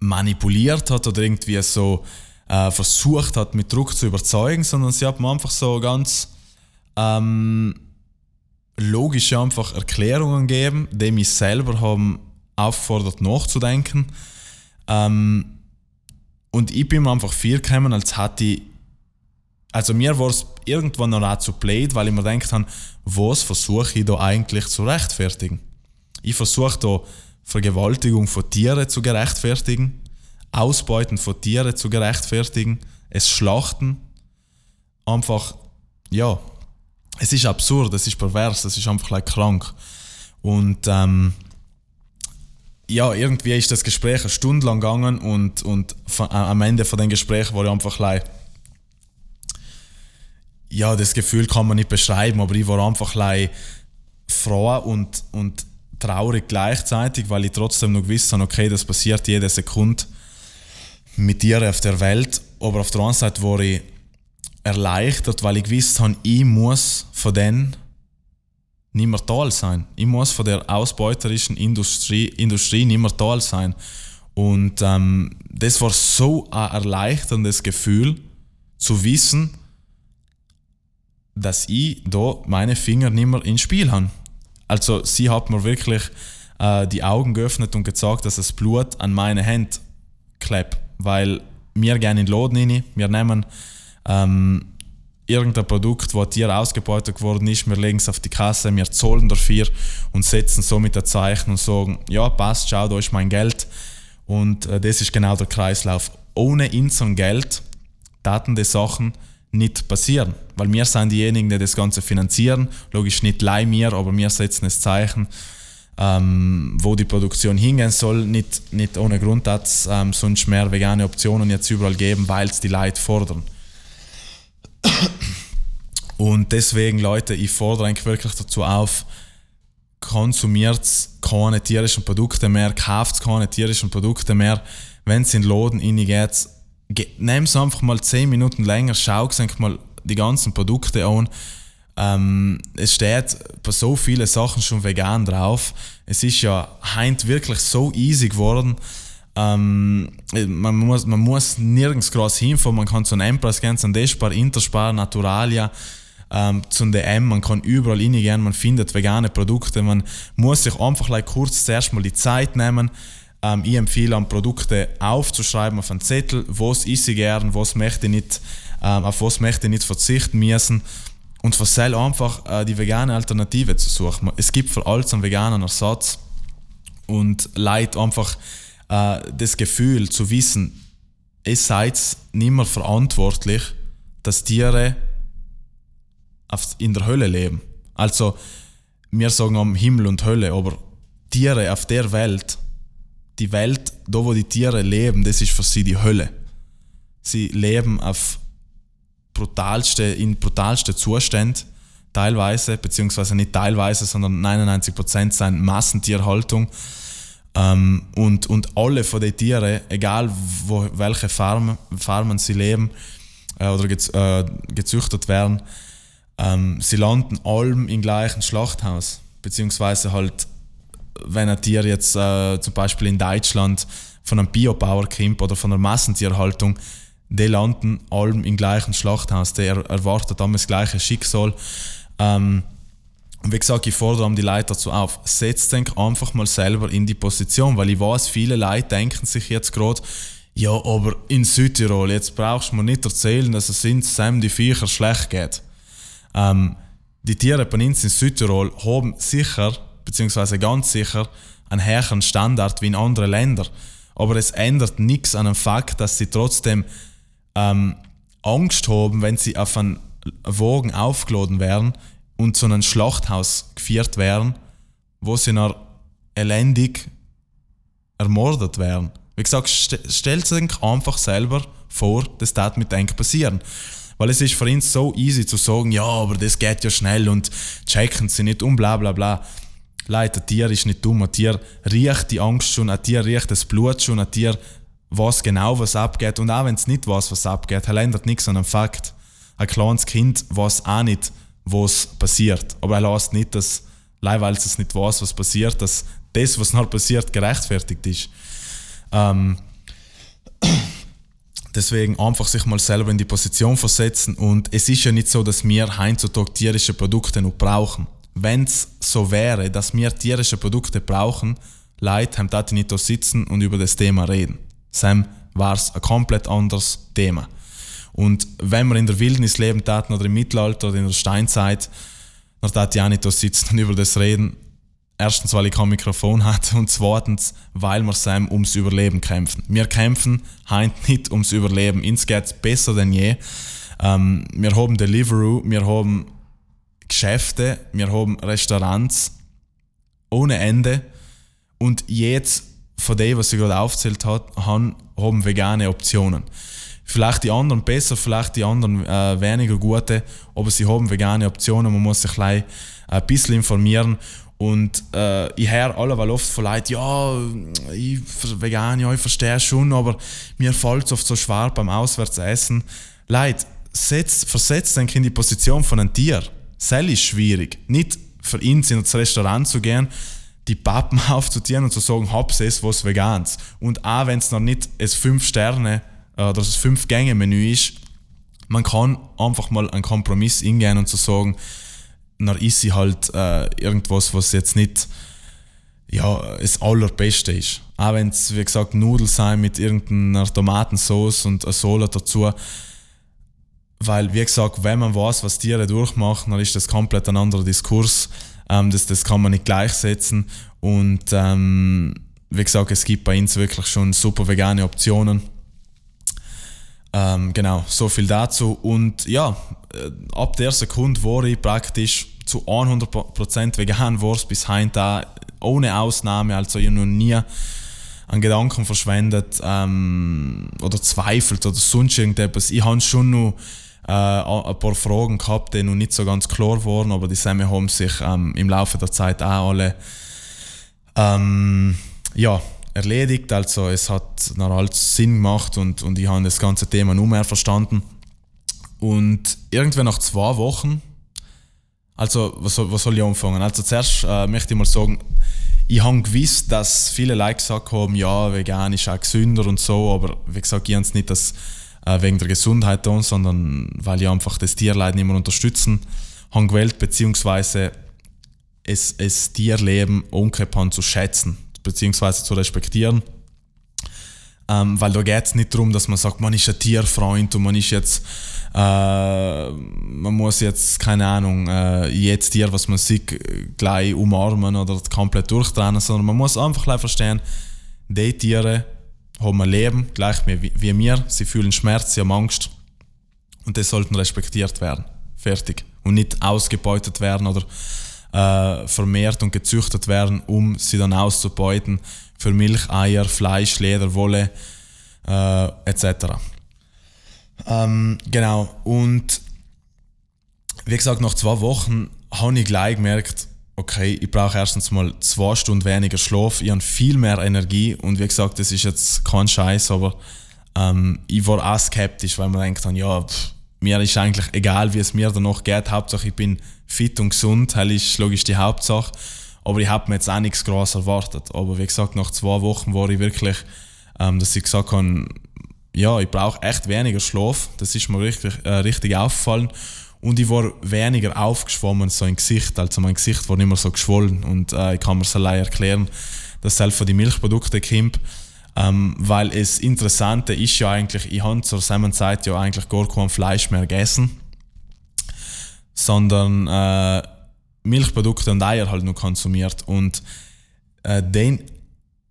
manipuliert hat oder irgendwie so äh, versucht hat, mit Druck zu überzeugen, sondern sie hat mir einfach so ganz ähm, logische einfach Erklärungen gegeben, die mich selber haben auffordert nachzudenken. Ähm, und ich bin mir einfach viel gekommen, als hätte ich also mir war es irgendwann noch auch zu blöd, weil ich mir gedacht habe, was versuche ich da eigentlich zu rechtfertigen? Ich versuche da Vergewaltigung von Tieren zu gerechtfertigen, Ausbeuten von Tieren zu gerechtfertigen, es Schlachten. Einfach, ja, es ist absurd, es ist pervers, es ist einfach like krank. Und ähm, ja, irgendwie ist das Gespräch eine Stunde lang gegangen und, und äh, am Ende von dem Gespräch war ich einfach like, ja, das Gefühl kann man nicht beschreiben, aber ich war einfach like, froh und, und traurig gleichzeitig, weil ich trotzdem noch gewusst habe, okay, das passiert jede Sekunde mit dir auf der Welt. Aber auf der anderen Seite war ich erleichtert, weil ich gewusst habe, ich muss von denen nicht mehr Teil sein. Ich muss von der ausbeuterischen Industrie, Industrie nicht mehr Teil sein. Und ähm, das war so ein erleichterndes Gefühl, zu wissen, dass ich da meine Finger nicht mehr ins Spiel habe. Also sie hat mir wirklich äh, die Augen geöffnet und gesagt, dass das Blut an meine Hände klebt. Weil wir gehen in den Laden rein, wir nehmen ähm, irgendein Produkt, das Tier ausgebeutet geworden ist, wir legen es auf die Kasse, wir zahlen dafür und setzen somit ein Zeichen und sagen, ja passt, schau, da ist mein Geld. Und äh, das ist genau der Kreislauf. Ohne unser Geld taten die Sachen nicht passieren. Weil wir sind diejenigen, die das Ganze finanzieren. Logisch nicht leih mir, aber wir setzen das Zeichen, ähm, wo die Produktion hingehen soll. Nicht, nicht ohne Grund hat es ähm, sonst mehr vegane Optionen jetzt überall geben, weil es die Leute fordern. Und deswegen, Leute, ich fordere eigentlich wirklich dazu auf, konsumiert keine tierischen Produkte mehr, kauft keine tierischen Produkte mehr. Wenn es in den Laden reingeht, nimm es einfach mal 10 Minuten länger, schau mal die ganzen Produkte an. Ähm, es steht bei so vielen Sachen schon vegan drauf. Es ist ja heint wirklich so easy geworden. Ähm, man, muss, man muss nirgends groß hinfahren. Man kann zu einem Empress gehen, zu Despar, Interspar, Naturalia, ähm, zum DM. Man kann überall reingehen. Man findet vegane Produkte. Man muss sich einfach like, kurz zuerst mal die Zeit nehmen. Ähm, ich empfehle an Produkte aufzuschreiben auf einen Zettel, was ich gern, was möchte ich nicht, ähm, auf was möchte ich nicht verzichten müssen und versell einfach äh, die vegane Alternative zu suchen. Es gibt für alles einen veganen Ersatz und leid einfach äh, das Gefühl zu wissen, ihr seid nicht mehr verantwortlich, dass Tiere in der Hölle leben. Also, wir sagen am Himmel und Hölle, aber Tiere auf der Welt, die Welt, da wo die Tiere leben, das ist für sie die Hölle. Sie leben auf brutalste, in brutalsten Zuständen, teilweise, beziehungsweise nicht teilweise, sondern 99% sind Massentierhaltung. Ähm, und, und alle von den Tieren, egal wo, welche Farmen, Farmen sie leben äh, oder gez, äh, gezüchtet werden, ähm, sie landen allem im gleichen Schlachthaus. Beziehungsweise halt, wenn ein Tier jetzt äh, zum Beispiel in Deutschland von einem Biobauer kommt oder von einer Massentierhaltung, die landen allem im gleichen Schlachthaus, die erwartet das gleiche Schicksal. Ähm, und wie gesagt, ich fordere die Leute dazu auf, setzt euch einfach mal selber in die Position, weil ich weiß, viele Leute denken sich jetzt gerade, ja, aber in Südtirol, jetzt brauchst du mir nicht erzählen, dass es in Sam die Viecher schlecht geht. Ähm, die Tiere bei uns in Südtirol haben sicher, beziehungsweise ganz sicher, einen höheren Standard wie in anderen Ländern. Aber es ändert nichts an dem Fakt, dass sie trotzdem ähm, Angst haben, wenn sie auf einen Wagen aufgeladen werden und zu einem Schlachthaus geführt werden, wo sie noch elendig ermordet werden. Wie gesagt, st stellt sich einfach selber vor, das mit euch passieren. Weil es ist für uns so easy zu sagen, ja, aber das geht ja schnell und checken sie nicht und bla bla bla. Leute, ein Tier ist nicht dumm, ein Tier riecht die Angst schon, ein Tier riecht das Blut schon, ein Tier weiß genau, was abgeht. Und auch wenn es nicht weiß, was abgeht, er ändert nichts an dem Fakt. Ein kleines Kind weiß auch nicht, was passiert. Aber er lässt nicht, dass, weil es nicht weiß, was passiert, dass das, was noch passiert, gerechtfertigt ist. Ähm, deswegen einfach sich mal selber in die Position versetzen. Und es ist ja nicht so, dass wir heutzutage tierische Produkte noch brauchen. Wenn es so wäre, dass wir tierische Produkte brauchen, Leute haben da nicht sitzen und über das Thema reden. Sam war es ein komplett anderes Thema. Und wenn wir in der Wildnis leben taten oder im Mittelalter oder in der Steinzeit, dann tat auch nicht sitzen und über das reden. Erstens, weil ich kein Mikrofon hatte und zweitens, weil wir Sam ums Überleben kämpfen. Wir kämpfen heint nicht ums Überleben. Uns geht es besser denn je. Ähm, wir haben Deliveroo, wir haben Geschäfte, wir haben Restaurants ohne Ende und jetzt von dem, was ich gerade aufgezählt habe, haben vegane Optionen. Vielleicht die anderen besser, vielleicht die anderen äh, weniger gute, aber sie haben vegane Optionen. Man muss sich gleich ein bisschen informieren. Und äh, ich höre alleweil oft von Leuten, ja, ich vegan, ja, ich verstehe schon, aber mir fällt es oft so schwer beim Auswärtsessen. Leute, setzt, versetzt euch in die Position von einem Tier. Das ist schwierig. Nicht für ihn in das Restaurant zu gehen, die Pappen aufzuziehen und zu sagen, hab's es was Vegans. Und auch wenn es noch nicht es 5 Sterne äh, oder das 5 Gänge Menü ist, man kann einfach mal einen Kompromiss ingehen und zu sagen, dann ist sie halt äh, irgendwas, was jetzt nicht ja, das Allerbeste ist. Auch wenn es, wie gesagt, Nudeln sein mit irgendeiner Tomatensauce und einer Sohle dazu. Weil, wie gesagt, wenn man weiß, was Tiere durchmachen, dann ist das komplett ein anderer Diskurs. Ähm, das, das kann man nicht gleichsetzen. Und ähm, wie gesagt, es gibt bei uns wirklich schon super vegane Optionen. Ähm, genau, so viel dazu. Und ja, äh, ab der Sekunde, wo ich praktisch zu 100% vegan war, bis heute ohne Ausnahme, also ich noch nie einen Gedanken verschwendet ähm, oder zweifelt oder sonst irgendetwas. Ich habe schon noch äh, ein paar Fragen gehabt, die noch nicht so ganz klar waren, aber die Sachen haben sich ähm, im Laufe der Zeit auch alle ähm, ja, erledigt. Also es hat noch alles Sinn gemacht und, und ich habe das ganze Thema nur mehr verstanden. Und irgendwann nach zwei Wochen Also, was was soll ich anfangen? Also, zuerst äh, möchte ich mal sagen, ich habe gewusst, dass viele Leute gesagt haben, ja, vegan ist auch gesünder und so, aber wie gesagt, ich habe es nicht das, äh, wegen der Gesundheit tun, sondern weil ich einfach das Tierleid mehr unterstützen habe gewählt, beziehungsweise es, es Tierleben umgekehrt zu schätzen, beziehungsweise zu respektieren. Ähm, weil da geht es nicht darum, dass man sagt, man ist ein Tierfreund und man ist jetzt, äh, man muss jetzt, keine Ahnung, äh, jedes Tier, was man sieht, gleich umarmen oder komplett durchtrennen, sondern man muss einfach verstehen, die Tiere haben ein Leben, gleich wie, wir, sie fühlen Schmerz, sie haben Angst und die sollten respektiert werden. Fertig. Und nicht ausgebeutet werden oder äh, vermehrt und gezüchtet werden, um sie dann auszubeuten für Milch, Eier, Fleisch, Leder, Wolle äh, etc. Ähm, genau, und wie gesagt, nach zwei Wochen habe ich gleich gemerkt, okay, ich brauche erstens mal zwei Stunden weniger Schlaf, ich habe viel mehr Energie und wie gesagt, das ist jetzt kein Scheiß, aber ähm, ich war auch skeptisch, weil man denkt dann, ja, pff, mir ist eigentlich egal, wie es mir danach geht, Hauptsache ich bin fit und gesund, das ist logisch die Hauptsache. Aber ich habe mir jetzt auch nichts groß erwartet. Aber wie gesagt, nach zwei Wochen war ich wirklich, ähm, dass ich gesagt habe, ja, ich brauche echt weniger Schlaf. Das ist mir richtig, äh, richtig aufgefallen. Und ich war weniger aufgeschwommen so im Gesicht. Also mein Gesicht war nicht mehr so geschwollen. Und äh, ich kann mir es allein erklären, dass es von die Milchprodukte kommt. Ähm, weil es Interessante ist ja eigentlich, ich habe zur selben Zeit ja eigentlich gar kein Fleisch mehr gegessen. Sondern äh, Milchprodukte und Eier halt nur konsumiert. Und äh, den,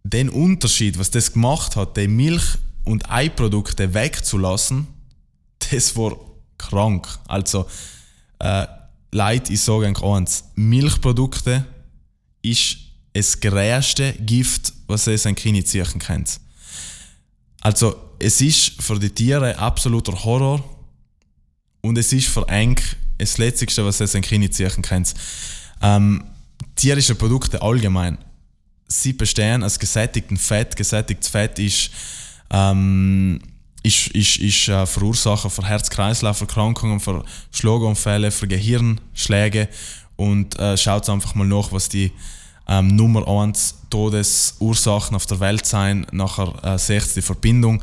den Unterschied, was das gemacht hat, die Milch- und Eiprodukte wegzulassen, das war krank. Also, äh, Leute, ich sage eigentlich eins, Milchprodukte ist das größte Gift, was es ein Kind ziehen kann. Also, es ist für die Tiere absoluter Horror und es ist für Eng das Letzte, was es ein Kind ziehen kann. Ähm, tierische Produkte allgemein, sie bestehen aus gesättigtem Fett. Gesättigtes Fett ist, ähm, ist, ist, ist äh, Verursacher für Herz-Kreislauf-Erkrankungen, für Schlaganfälle, für Gehirnschläge. Und äh, schaut einfach mal nach, was die ähm, Nummer 1 Todesursachen auf der Welt sein. Nachher äh, seht die Verbindung.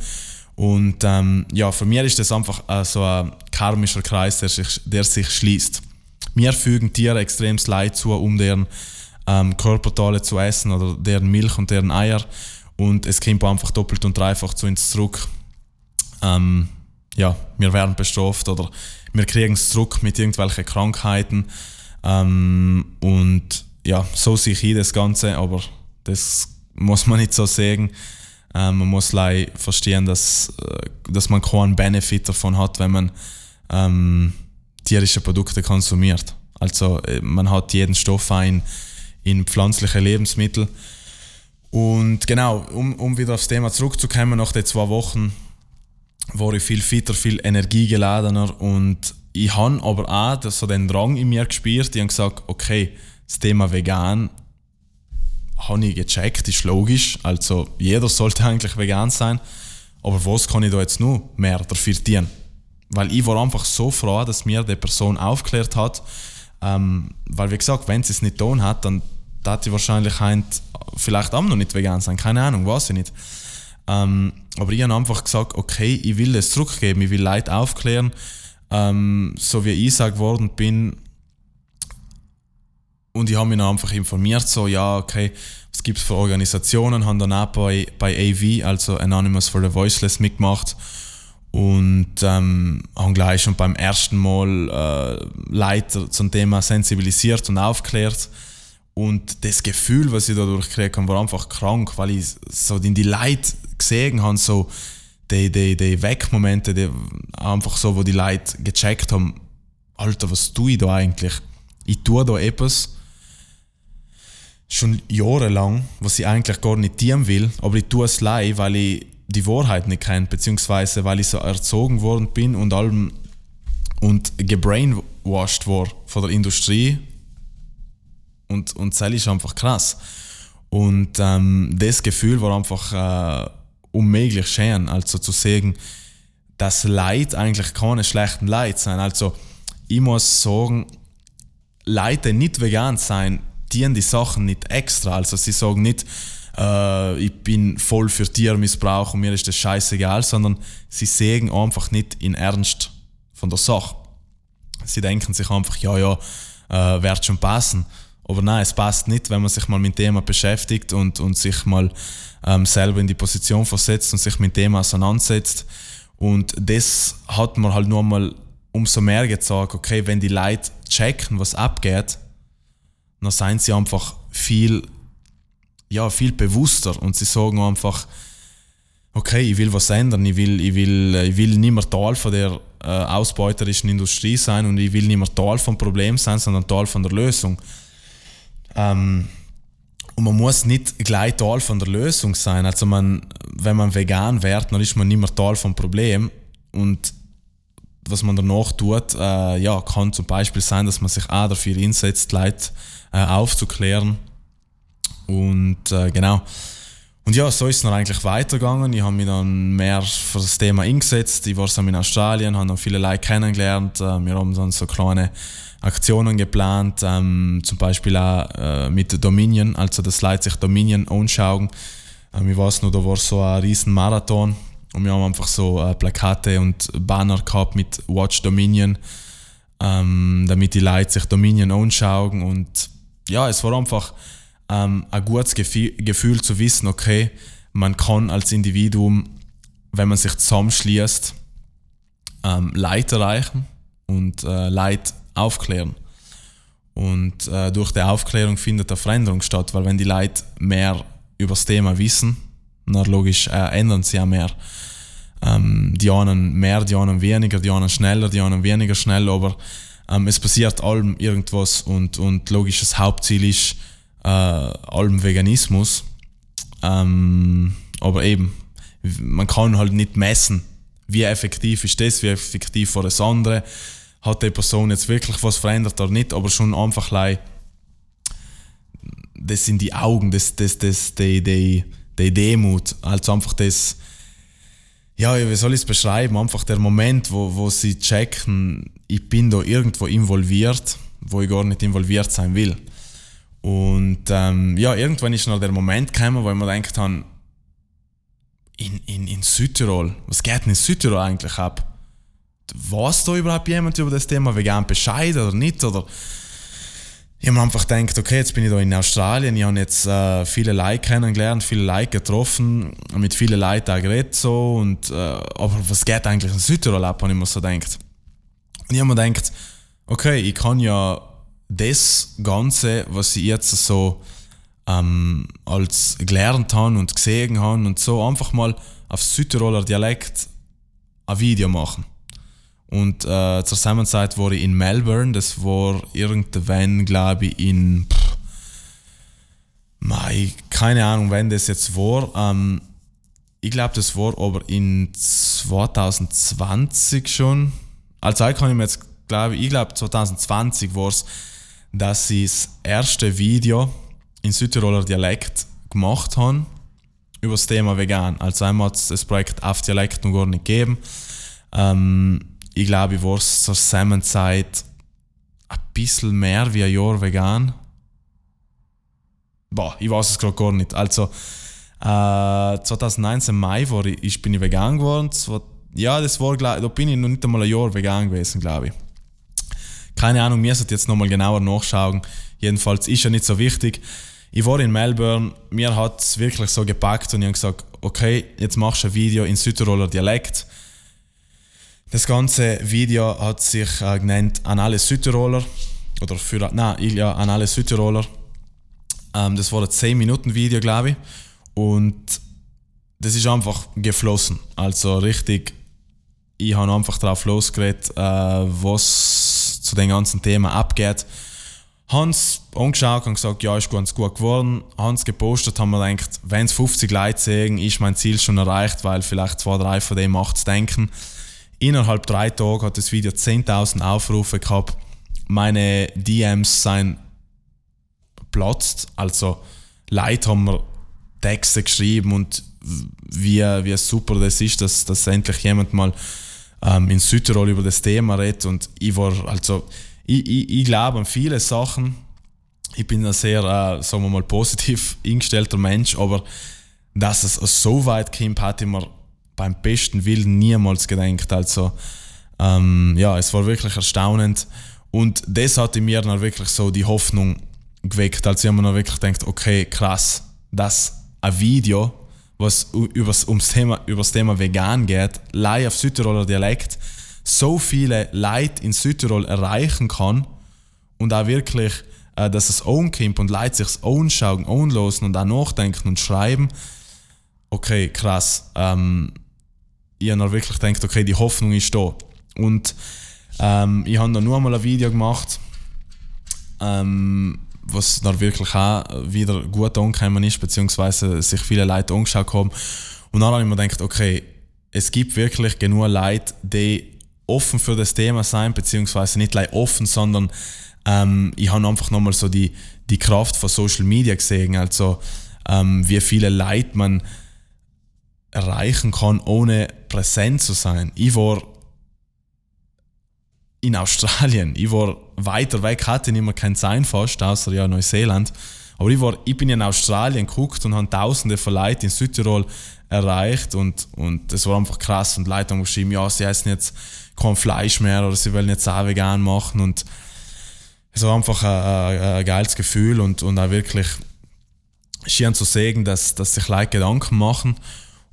Und ähm, ja, für mich ist das einfach äh, so ein karmischer Kreis, der sich, der sich schließt. Wir fügen Tiere extremes Leid zu, um deren ähm, Körperteile zu essen oder deren Milch und deren Eier. Und es kommt einfach doppelt und dreifach zu uns zurück. Ähm, ja, wir werden bestraft oder wir kriegen es zurück mit irgendwelchen Krankheiten. Ähm, und ja, so sehe ich das Ganze, aber das muss man nicht so sagen. Ähm, man muss leider verstehen, dass, äh, dass man keinen Benefit davon hat, wenn man ähm, tierische Produkte konsumiert. Also äh, man hat jeden Stoff ein in pflanzliche Lebensmittel. Und genau, um, um wieder aufs Thema zurückzukommen, nach den zwei Wochen war ich viel fitter, viel energiegeladener und ich habe aber auch so den Drang in mir gespürt. Ich habe gesagt, okay, das Thema vegan habe ich gecheckt, ist logisch. Also jeder sollte eigentlich vegan sein. Aber was kann ich da jetzt nur mehr dafür tun? Weil ich war einfach so froh, dass mir die Person aufgeklärt hat. Ähm, weil, wie gesagt, wenn sie es nicht tun hat, dann hat sie wahrscheinlich vielleicht auch noch nicht vegan sein. Keine Ahnung, weiß ich nicht. Ähm, aber ich habe einfach gesagt, okay, ich will es zurückgeben, ich will Leute aufklären. Ähm, so wie ich gesagt worden bin, und ich habe mich dann einfach informiert, so, ja, okay, was gibt es für Organisationen, haben dann auch bei, bei AV, also Anonymous for the Voiceless, mitgemacht und ähm, haben gleich schon beim ersten Mal äh, Leute zum Thema sensibilisiert und aufklärt. Und das Gefühl, was ich dadurch gekriegt habe, war einfach krank, weil ich so in die Leute gesehen habe, so die, die, die Wegmomente, die einfach so, wo die Leute gecheckt haben, Alter, was tue ich da eigentlich? Ich tue da etwas schon jahrelang, was ich eigentlich gar nicht tun will, aber ich tue es leid, weil ich die Wahrheit nicht kennt, beziehungsweise weil ich so erzogen worden bin und allem und gebrainwashed war von der Industrie und, und das ist einfach krass. Und ähm, das Gefühl war einfach äh, unmöglich schön, also zu sagen, dass Leid eigentlich keine schlechten Leid sind. Also ich muss sagen, Leute, nicht vegan sein, dienen die Sachen nicht extra. Also sie sagen nicht, äh, ich bin voll für Tiermissbrauch und mir ist das scheißegal, sondern sie sehen einfach nicht in Ernst von der Sache. Sie denken sich einfach, ja, ja, äh, wird schon passen. Aber nein, es passt nicht, wenn man sich mal mit dem Thema beschäftigt und, und sich mal ähm, selber in die Position versetzt und sich mit dem Thema auseinandersetzt. Und das hat man halt nur mal umso mehr gezeigt, okay, wenn die Leute checken, was abgeht, dann sind sie einfach viel, ja, viel bewusster und sie sagen einfach, okay, ich will was ändern, ich will, ich will, ich will nicht mehr Teil von der äh, ausbeuterischen Industrie sein und ich will nicht mehr Teil vom Problem sein, sondern Teil von der Lösung. Ähm, und man muss nicht gleich Teil von der Lösung sein. Also man, wenn man vegan wird, dann ist man nicht mehr Teil vom Problem. Und was man danach tut, äh, ja, kann zum Beispiel sein, dass man sich auch dafür einsetzt, Leute äh, aufzuklären. Und äh, genau. Und ja, so ist es dann eigentlich weitergegangen. Ich habe mich dann mehr für das Thema eingesetzt. Ich war in Australien, habe dann viele Leute kennengelernt. Äh, wir haben dann so kleine Aktionen geplant, ähm, zum Beispiel auch äh, mit Dominion, also das Leute sich Dominion anschauen. Ähm, ich weiß noch, da war so ein riesen Marathon und wir haben einfach so äh, Plakate und Banner gehabt mit Watch Dominion, ähm, damit die Leute sich Dominion anschauen und ja, es war einfach ähm, ein gutes Gefühl, zu wissen, okay, man kann als Individuum, wenn man sich zusammenschließt, ähm, Leute erreichen und äh, Leute aufklären. Und äh, durch die Aufklärung findet eine Veränderung statt, weil wenn die Leute mehr über das Thema wissen, dann logisch äh, ändern sie ja mehr. Ähm, die einen mehr, die anderen weniger, die einen schneller, die anderen weniger schnell, aber ähm, es passiert allem irgendwas und, und logisch das Hauptziel ist äh, allem Veganismus. Ähm, aber eben, man kann halt nicht messen, wie effektiv ist das, wie effektiv war das andere hat die Person jetzt wirklich was verändert oder nicht, aber schon einfach das sind die Augen, das, das, das, die, die, die Demut, also einfach das, ja, wie soll ich es beschreiben, einfach der Moment, wo, wo sie checken, ich bin da irgendwo involviert, wo ich gar nicht involviert sein will. Und ähm, ja, irgendwann ist noch der Moment gekommen, wo ich mir gedacht habe, in, in, in Südtirol, was geht denn in Südtirol eigentlich ab? Weiß da überhaupt jemand über das Thema vegan Bescheid oder nicht? Oder ich habe mir einfach gedacht, okay, jetzt bin ich da in Australien, ich habe jetzt äh, viele Leute kennengelernt, viele Leute getroffen, mit vielen Leuten auch geredet so und äh, aber was geht eigentlich in Südtirol ab, habe ich mir so gedacht. Und ich habe mir gedacht, okay, ich kann ja das Ganze, was ich jetzt so ähm, als gelernt habe und gesehen habe und so, einfach mal auf Südtiroler Dialekt ein Video machen. Und äh, zur selben Zeit war ich in Melbourne, das war irgendwann, glaube ich, in. Pff, Mai, keine Ahnung, wann das jetzt war. Ähm, ich glaube, das war aber in 2020 schon. Also, ich kann ich mir jetzt, glaube ich, glaube 2020 war es, dass ich das erste Video in Südtiroler Dialekt gemacht habe über das Thema vegan. Also einmal hat es das Projekt auf Dialekt noch gar nicht gegeben. Ähm, ich glaube, ich war zur selben Zeit ein bisschen mehr wie ein Jahr vegan. Boah, ich weiß es gerade gar nicht. Also, äh, 2019 Mai war ich, ich, bin ich vegan geworden. Ja, das war, glaub, da bin ich noch nicht einmal ein Jahr vegan gewesen, glaube ich. Keine Ahnung, mir sollte jetzt nochmal genauer nachschauen. Jedenfalls ist ja nicht so wichtig. Ich war in Melbourne, mir hat es wirklich so gepackt und ich habe gesagt, okay, jetzt machst du ein Video in Südtiroler Dialekt das ganze Video hat sich äh, genannt An alle Südtiroler. Oder für, nein, ja, an alle Südtiroler. Ähm, das war ein 10 Minuten Video, glaube ich. Und das ist einfach geflossen. Also richtig, ich habe einfach drauf losgeredet, äh, was zu dem ganzen Thema abgeht. Hans angeschaut und gesagt, ja, ist ganz gut geworden. Hans gepostet, haben wir gedacht, wenn es 50 Leute sehen, ist mein Ziel schon erreicht, weil vielleicht zwei, drei von denen macht es denken. Innerhalb drei Tagen hat das Video 10.000 Aufrufe gehabt. Meine DMs sind platzt. Also Leute haben mir Texte geschrieben und wie, wie super das ist, dass, dass endlich jemand mal ähm, in Südtirol über das Thema redet. Und ich war, also, ich, ich, ich glaube an viele Sachen. Ich bin ein sehr, äh, sagen wir mal, positiv eingestellter Mensch, aber dass es so weit kommt, hatte ich mir beim besten Willen niemals gedacht. Also, ähm, ja, es war wirklich erstaunend. Und das hat in mir dann wirklich so die Hoffnung geweckt. Also, ich habe mir dann wirklich gedacht, okay, krass, dass ein Video, was übers, ums Thema, übers Thema vegan geht, live auf Südtiroler Dialekt, so viele Leute in Südtirol erreichen kann und auch wirklich, äh, dass es kommt und Leute sich anschauen, anlosen und auch nachdenken und schreiben. Okay, krass. Ähm, ich habe dann wirklich gedacht, okay, die Hoffnung ist da. Und ähm, ich habe dann nur einmal ein Video gemacht, ähm, was dann wirklich auch wieder gut angekommen ist, beziehungsweise sich viele Leute angeschaut haben. Und dann habe ich mir gedacht, okay, es gibt wirklich genug Leute, die offen für das Thema sein, beziehungsweise nicht gleich offen, sondern ähm, ich habe einfach nochmal so die, die Kraft von Social Media gesehen, also ähm, wie viele Leute man erreichen kann, ohne präsent zu sein. Ich war in Australien, ich war weiter weg, hatte nicht mehr kein Sein fast, außer ja Neuseeland. Aber ich, war, ich bin in Australien geguckt und habe tausende von Leuten in Südtirol erreicht und, und war einfach krass. Und Leute haben geschrieben, ja, sie essen jetzt kein Fleisch mehr oder sie wollen jetzt auch vegan machen und es war einfach ein, ein, ein geiles Gefühl und, und auch wirklich schön zu sehen, dass, dass sich Leute Gedanken machen.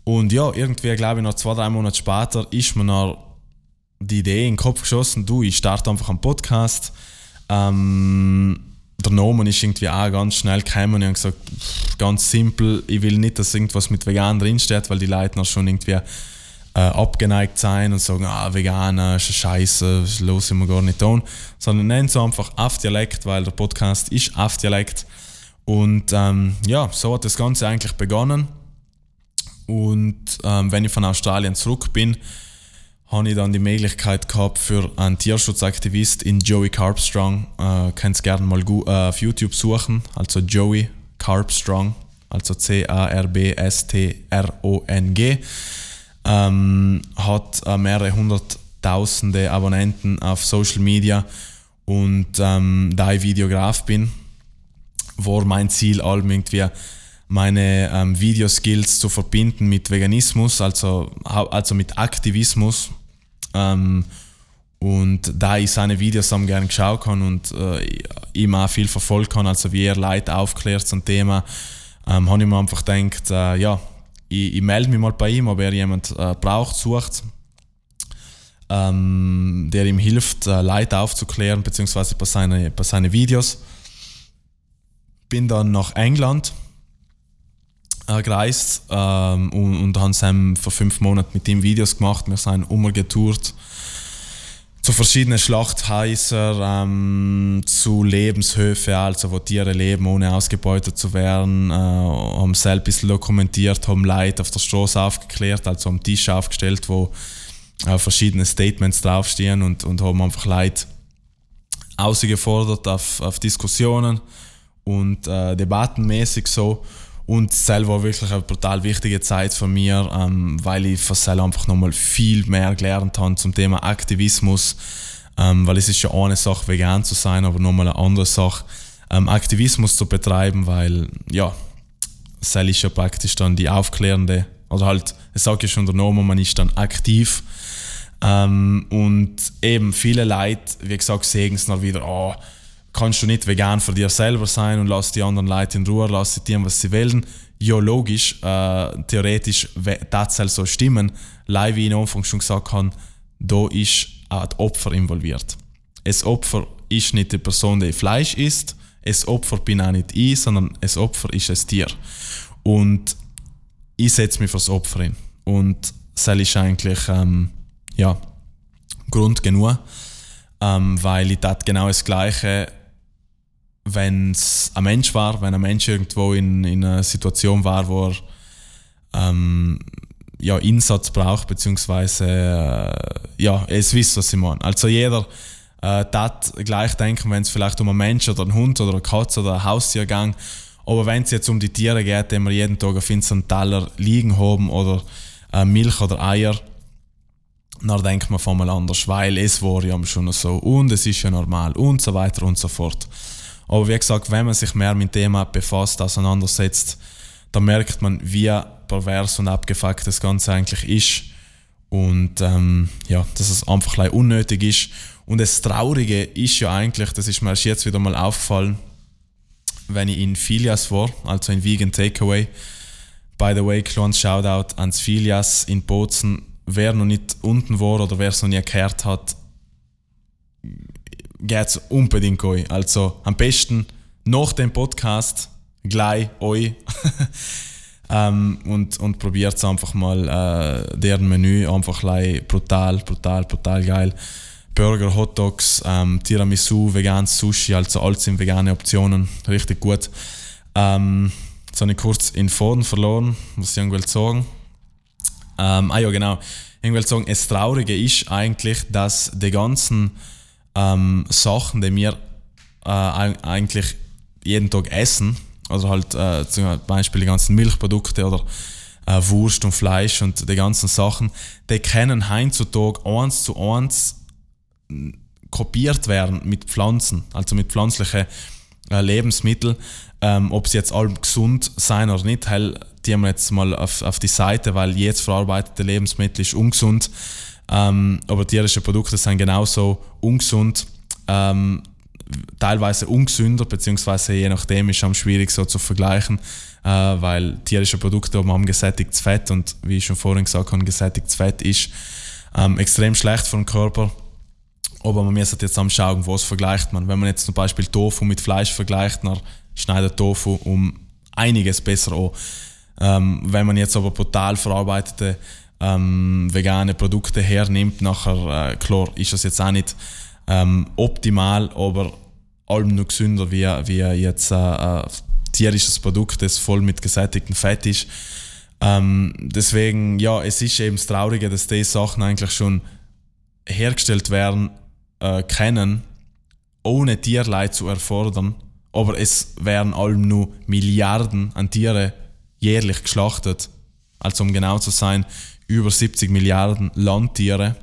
Und ja, irgendwie, glaube ich, noch zwei, drei Monate später ist mir noch die Idee in den Kopf geschossen, du, ich starte einfach einen Podcast. Ähm, der Nomen ist irgendwie auch ganz schnell gekommen und ich habe gesagt, ganz simpel, ich will nicht, dass irgendwas mit vegan drinsteht, weil die Leute noch schon irgendwie äh, abgeneigt sein und sagen, ah, vegan ist scheiße, das los wir gar nicht tun. Sondern nennen so einfach auf Dialekt, weil der Podcast ist auf Dialekt. Und ähm, ja, so hat das Ganze eigentlich begonnen. Und ähm, wenn ich von Australien zurück bin, habe ich dann die Möglichkeit gehabt für einen Tierschutzaktivist in Joey Carbstrong, äh, könnt ihr gerne mal äh, auf YouTube suchen, also Joey Carbstrong, also C-A-R-B-S-T-R-O-N-G, ähm, hat äh, mehrere hunderttausende Abonnenten auf Social Media. Und ähm, da ich Videograf bin, war mein Ziel allem irgendwie meine ähm, Videoskills zu verbinden mit Veganismus, also, also mit Aktivismus ähm, und da ich seine Videos am gerne geschaut kann und äh, immer viel verfolgt kann, also wie er Leute aufklärt zum Thema, ähm, habe ich mir einfach gedacht, äh, ja, ich, ich melde mich mal bei ihm, ob er jemand äh, braucht, sucht, ähm, der ihm hilft, äh, Leute aufzuklären, beziehungsweise bei seinen bei seine Videos. Bin dann nach England äh, gereist ähm, und, und haben vor fünf Monaten mit ihm Videos gemacht. Wir sind umgetourt zu verschiedenen Schlachthäusern, ähm, zu Lebenshöfen, also wo Tiere leben, ohne ausgebeutet zu werden, äh, haben selbst ein bisschen dokumentiert, haben Leute auf der Straße aufgeklärt, also am Tisch aufgestellt, wo äh, verschiedene Statements draufstehen und, und haben einfach Leute ausgefordert auf, auf Diskussionen und äh, debattenmäßig so. Und selber war wirklich eine brutal wichtige Zeit für mich, ähm, weil ich von selber einfach nochmal viel mehr gelernt habe zum Thema Aktivismus. Ähm, weil es ist ja eine Sache, vegan zu sein, aber nochmal eine andere Sache, ähm, Aktivismus zu betreiben, weil ja, Cell ist ja praktisch dann die aufklärende, oder halt, es sagt ja schon der Name, man ist dann aktiv. Ähm, und eben viele Leute, wie gesagt, sehen es dann wieder, oh, kannst du nicht vegan für dir selber sein und lass die anderen Leute in Ruhe, lass sie tun, was sie wollen. Ja, logisch, äh, theoretisch das soll so stimmen. Leider, wie ich am Anfang schon gesagt habe, da ist auch das Opfer involviert. Das Opfer ist nicht die Person, die Fleisch isst, das Opfer bin auch nicht ich, sondern das Opfer ist ein Tier. Und ich setze mich fürs Opfer hin. Und das ist eigentlich ähm, ja, Grund genug, ähm, weil ich das genau das Gleiche wenn es ein Mensch war, wenn ein Mensch irgendwo in, in einer Situation war, wo er ähm, ja, Einsatz braucht, beziehungsweise äh, ja, es wisst, was ich meine. Also jeder äh, das gleich denken, wenn es vielleicht um einen Mensch oder einen Hund oder eine Katze oder ein Haustier geht. Aber wenn es jetzt um die Tiere geht, die wir jeden Tag auf unseren Teller liegen haben oder äh, Milch oder Eier, dann denkt man von mal anders, weil es war ja schon so und es ist ja normal und so weiter und so fort. Aber wie gesagt, wenn man sich mehr mit dem Thema befasst, auseinandersetzt, dann merkt man, wie pervers und abgefuckt das Ganze eigentlich ist. Und ähm, ja, dass es einfach ein unnötig ist. Und das Traurige ist ja eigentlich, das ist mir erst jetzt wieder mal aufgefallen, wenn ich in Filias war, also in Vegan Takeaway. By the way, kleines Shoutout ans Filias in Bozen. Wer noch nicht unten war oder wer es noch nie gehört hat, geht's unbedingt euch. Also am besten nach dem Podcast gleich euch ähm, und, und probiert einfach mal äh, deren Menü einfach brutal, brutal, brutal geil. Burger, Hotdogs, ähm, Tiramisu, veganes Sushi, also alles sind vegane Optionen, richtig gut. Ähm, jetzt habe ich kurz in Faden verloren, was ich irgendwie sagen ähm, Ah ja, genau. Ich will sagen, das Traurige ist eigentlich, dass die ganzen ähm, Sachen, die wir äh, eigentlich jeden Tag essen, also halt äh, zum Beispiel die ganzen Milchprodukte oder äh, Wurst und Fleisch und die ganzen Sachen, die können heutzutage eins zu eins kopiert werden mit Pflanzen, also mit pflanzlichen äh, Lebensmitteln. Ähm, ob sie jetzt alle gesund sein oder nicht, halt, die haben wir jetzt mal auf, auf die Seite, weil jedes verarbeitete Lebensmittel ist ungesund. Ähm, aber tierische Produkte sind genauso ungesund, ähm, teilweise ungesünder, beziehungsweise je nachdem ist es schwierig so zu vergleichen, äh, weil tierische Produkte haben gesättigtes Fett und wie ich schon vorhin gesagt habe, gesättigtes Fett ist ähm, extrem schlecht für den Körper. Aber man muss jetzt am schauen, was vergleicht man. Wenn man jetzt zum Beispiel Tofu mit Fleisch vergleicht, dann schneidet Tofu um einiges besser an. Ähm, wenn man jetzt aber total verarbeitete ähm, vegane Produkte hernimmt, nachher, äh, klar, ist das jetzt auch nicht ähm, optimal, aber allem noch gesünder wie, wie jetzt äh, tierisches Produkt, das voll mit gesättigtem Fett ist. Ähm, deswegen, ja, es ist eben das Traurige, dass diese Sachen eigentlich schon hergestellt werden äh, können, ohne Tierleid zu erfordern. Aber es werden allem nur Milliarden an Tiere jährlich geschlachtet. Also um genau zu sein, über 70 Milliarden Landtiere,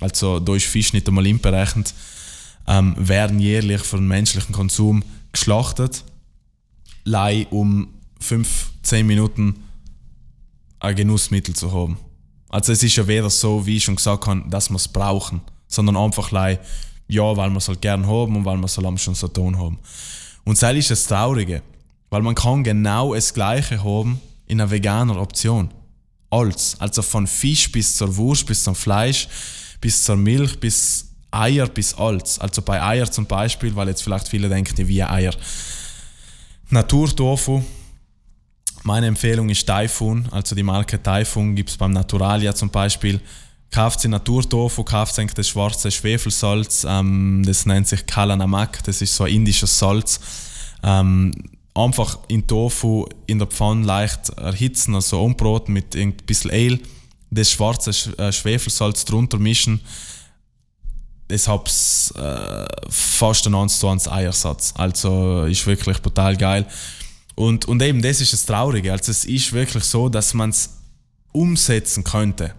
also da ist Fisch nicht einmal inberechnet, ähm, werden jährlich für den menschlichen Konsum geschlachtet, lei um 5, 10 Minuten ein Genussmittel zu haben. Also es ist ja weder so, wie ich schon gesagt habe, dass wir es brauchen, sondern einfach lei, ja, weil wir es halt gern haben und weil wir es halt schon so tun haben. Und das ist das Traurige, weil man kann genau das Gleiche haben in einer veganer Option alles. Also von Fisch bis zur Wurst, bis zum Fleisch, bis zur Milch, bis Eier, bis alles. Also bei Eier zum Beispiel, weil jetzt vielleicht viele denken, wie Eier. Naturtofu. Meine Empfehlung ist Typhoon, also die Marke Typhoon gibt es beim Naturalia zum Beispiel. Kauft sie Naturtofu, kauft sie das schwarze Schwefelsalz, ähm, das nennt sich Kalanamak, das ist so ein indisches Salz. Ähm, einfach in Tofu in der Pfanne leicht erhitzen, also umbraten mit ein bisschen Ale, das schwarze äh, Schwefelsalz drunter mischen. Das hat äh, fast ein 1 zu 1 Eiersatz. Also ist wirklich total geil. Und, und eben das ist das Traurige. Also es ist wirklich so, dass man es umsetzen könnte.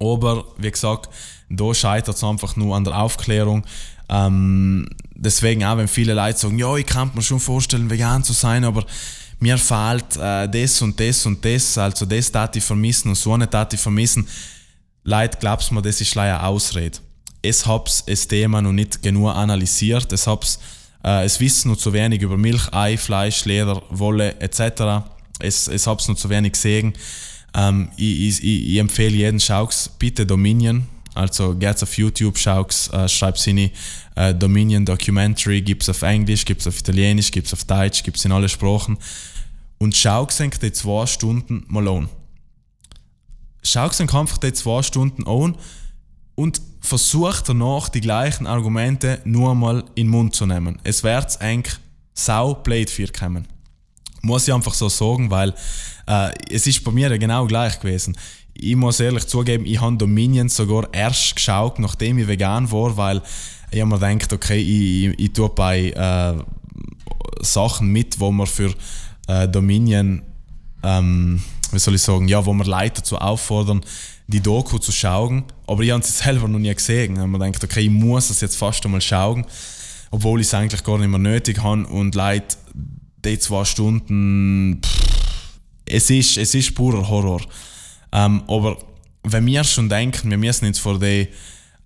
Aber wie gesagt, da scheitert es einfach nur an der Aufklärung. Ähm, deswegen auch, wenn viele Leute sagen, ja, ich kann mir schon vorstellen, vegan zu sein, aber mir fehlt äh, das und das und das, also das darf ich vermissen und so eine darf ich vermissen. Leute, glaubst mir, das ist leider Ausrede. Es hab's das Thema noch nicht genug analysiert, es hab's äh, es wissen noch zu wenig über Milch, Ei, Fleisch, Leder, Wolle etc. Es, es hab's noch zu wenig gesehen. Ähm, ich, ich, ich empfehle jeden Schauks, bitte Dominion, also geht's auf YouTube, schaut's, äh, schreibt's hin, äh, Dominion Documentary, gibt's auf Englisch, gibt's auf Italienisch, gibt's auf Deutsch, gibt's in alle Sprachen. Und schaut's die zwei Stunden mal an. Schaut's einfach die zwei Stunden an und versucht danach die gleichen Argumente nur mal in den Mund zu nehmen. Es wird eigentlich sau blöd für kommen. Muss ich einfach so sagen, weil äh, es ist bei mir genau gleich gewesen ich muss ehrlich zugeben, ich habe Dominion sogar erst geschaut, nachdem ich vegan war, weil ich habe mir gedacht, okay, ich, ich, ich tue bei äh, Sachen mit, wo man für äh, Dominion ähm, wie soll ich sagen, ja, wo wir Leute dazu auffordern, die Doku zu schauen. Aber ich habe sie selber noch nie gesehen. Und man denkt, okay, ich muss es jetzt fast einmal schauen, obwohl ich es eigentlich gar nicht mehr nötig habe. Und Leute, die zwei Stunden, pff, es, ist, es ist purer Horror. Ähm, aber wenn wir schon denken, wir müssen jetzt vor die,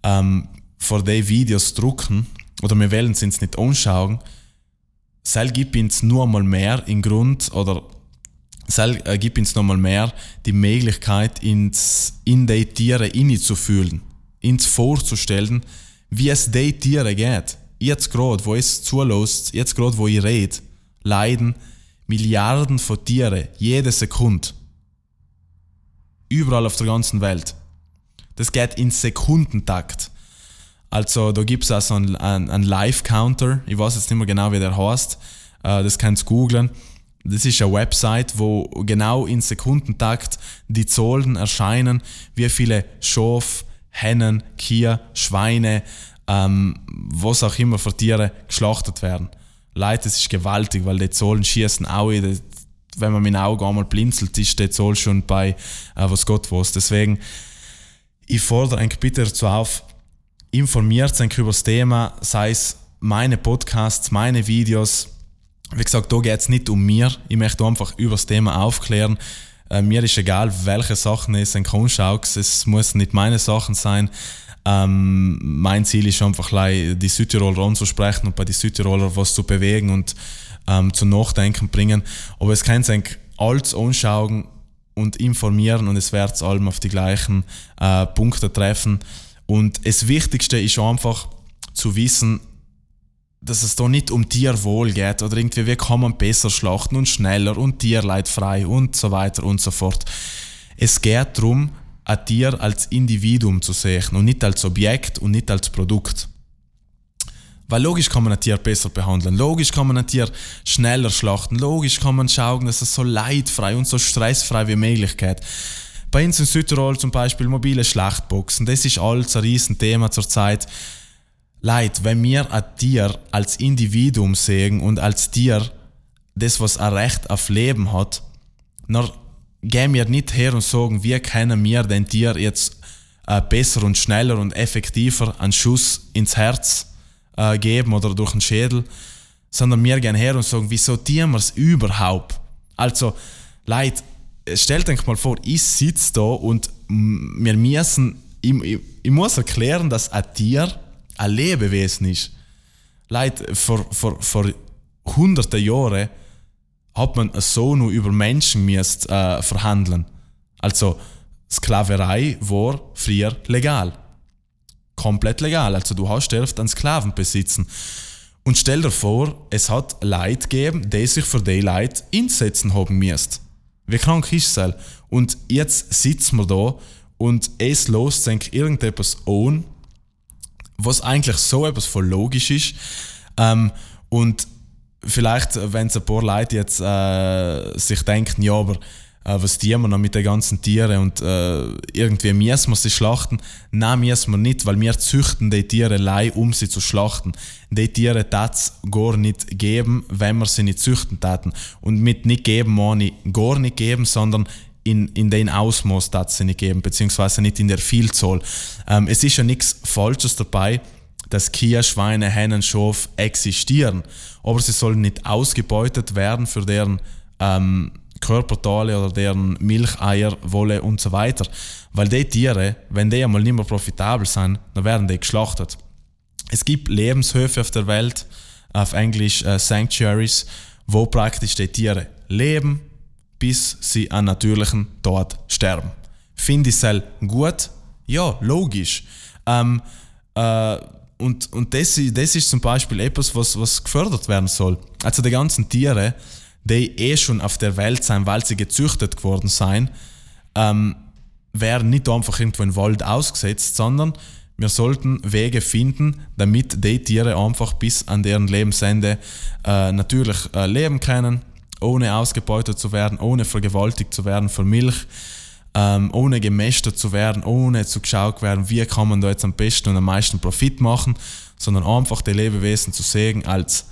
ähm, vor die Videos drucken, oder wir wollen es uns nicht anschauen, Sel gibt uns nur einmal mehr in Grund oder Sel äh, gibt uns noch mal mehr die Möglichkeit, ins, in die Tiere hineinzufühlen, ins vorzustellen, wie es den Tieren geht. Jetzt gerade, wo es zulässt, jetzt gerade, wo ich rede, leiden Milliarden von Tieren jede Sekunde. Überall auf der ganzen Welt. Das geht in Sekundentakt. Also da gibt es auch so einen, einen Live-Counter, ich weiß jetzt nicht mehr genau, wie der heißt, äh, das kannst du googlen. Das ist eine Website, wo genau in Sekundentakt die Zahlen erscheinen, wie viele Schaf, Hennen, Kier, Schweine, ähm, was auch immer für Tiere geschlachtet werden. Leute, das ist gewaltig, weil die Zahlen schießen auch in, wenn man dem Auge einmal blinzelt, ist die Zahl schon bei äh, was Gott weiß. Deswegen, ich fordere eigentlich bitte dazu auf, informiert euch über das Thema, sei es meine Podcasts, meine Videos. Wie gesagt, da geht es nicht um mir. Ich möchte einfach über das Thema aufklären. Äh, mir ist egal, welche Sachen es ein anschaust. Es muss nicht meine Sachen sein. Ähm, mein Ziel ist einfach, die Südtiroler anzusprechen und bei den Südtiroler was zu bewegen und ähm, zum Nachdenken bringen. Aber es kann sich alles anschauen und informieren und es wird allem auf die gleichen äh, Punkte treffen. Und das Wichtigste ist einfach zu wissen, dass es da nicht um Tierwohl geht oder irgendwie, wie kann man besser schlachten und schneller und tierleidfrei und so weiter und so fort. Es geht darum, ein Tier als Individuum zu sehen und nicht als Objekt und nicht als Produkt. Weil logisch kann man ein Tier besser behandeln, logisch kann man ein Tier schneller schlachten, logisch kann man schauen, dass es so leidfrei und so stressfrei wie möglich geht. Bei uns in Südtirol zum Beispiel mobile Schlachtboxen, das ist alles ein Riesenthema zurzeit. Leid, wenn wir ein Tier als Individuum sehen und als Tier das, was ein Recht auf Leben hat, dann gehen wir nicht her und sagen, wie können wir den Tier jetzt äh, besser und schneller und effektiver einen Schuss ins Herz äh, geben oder durch den Schädel, sondern wir gehen her und sagen, wieso tun wir es überhaupt? Also, Leute, stellt euch mal vor, ich sitze da und wir müssen, ich, ich, ich, muss erklären, dass ein Tier ein Lebewesen ist. Leute, vor, vor, vor hunderten Jahren hat man so nur über Menschen müsst, äh, verhandeln. Also Sklaverei war früher legal. Komplett legal. Also du hast dürft einen Sklaven besitzen. Und stell dir vor, es hat Leute gegeben, die sich für die Leute einsetzen haben müssen. Wie krank ist es? Und jetzt sitzen wir da und es los denkt irgendetwas an, was eigentlich so etwas voll logisch ist. Ähm, und vielleicht, wenn es ein paar Leute jetzt äh, sich denken, ja, aber äh, was tun wir noch mit den ganzen Tieren und äh, irgendwie müssen wir sie schlachten. Nein, müssen wir nicht, weil wir züchten die Tiere allein, um sie zu schlachten. Die Tiere tat es gar nicht geben, wenn wir sie nicht züchten taten. Und mit nicht geben meine ich gar nicht geben, sondern in, in den Ausmaß tat sie nicht geben, beziehungsweise nicht in der Vielzahl. Ähm, es ist ja nichts Falsches dabei, dass Kühe, Schweine, Hennen, Schaf existieren, aber sie sollen nicht ausgebeutet werden für deren ähm, Körperteile oder deren Milcheier, Wolle und so weiter. Weil die Tiere, wenn die einmal nicht mehr profitabel sind, dann werden die geschlachtet. Es gibt Lebenshöfe auf der Welt, auf Englisch äh, Sanctuaries, wo praktisch die Tiere leben, bis sie an natürlichen Tod sterben. Finde ich es gut? Ja, logisch. Ähm, äh, und und das, das ist zum Beispiel etwas, was, was gefördert werden soll. Also die ganzen Tiere, die eh schon auf der Welt sind, weil sie gezüchtet geworden sind, ähm, werden nicht einfach irgendwo im Wald ausgesetzt, sondern wir sollten Wege finden, damit die Tiere einfach bis an deren Lebensende äh, natürlich äh, leben können, ohne ausgebeutet zu werden, ohne vergewaltigt zu werden für Milch, ähm, ohne gemästet zu werden, ohne zu geschaut werden, wie kann man da jetzt am besten und am meisten Profit machen, sondern einfach die Lebewesen zu sehen als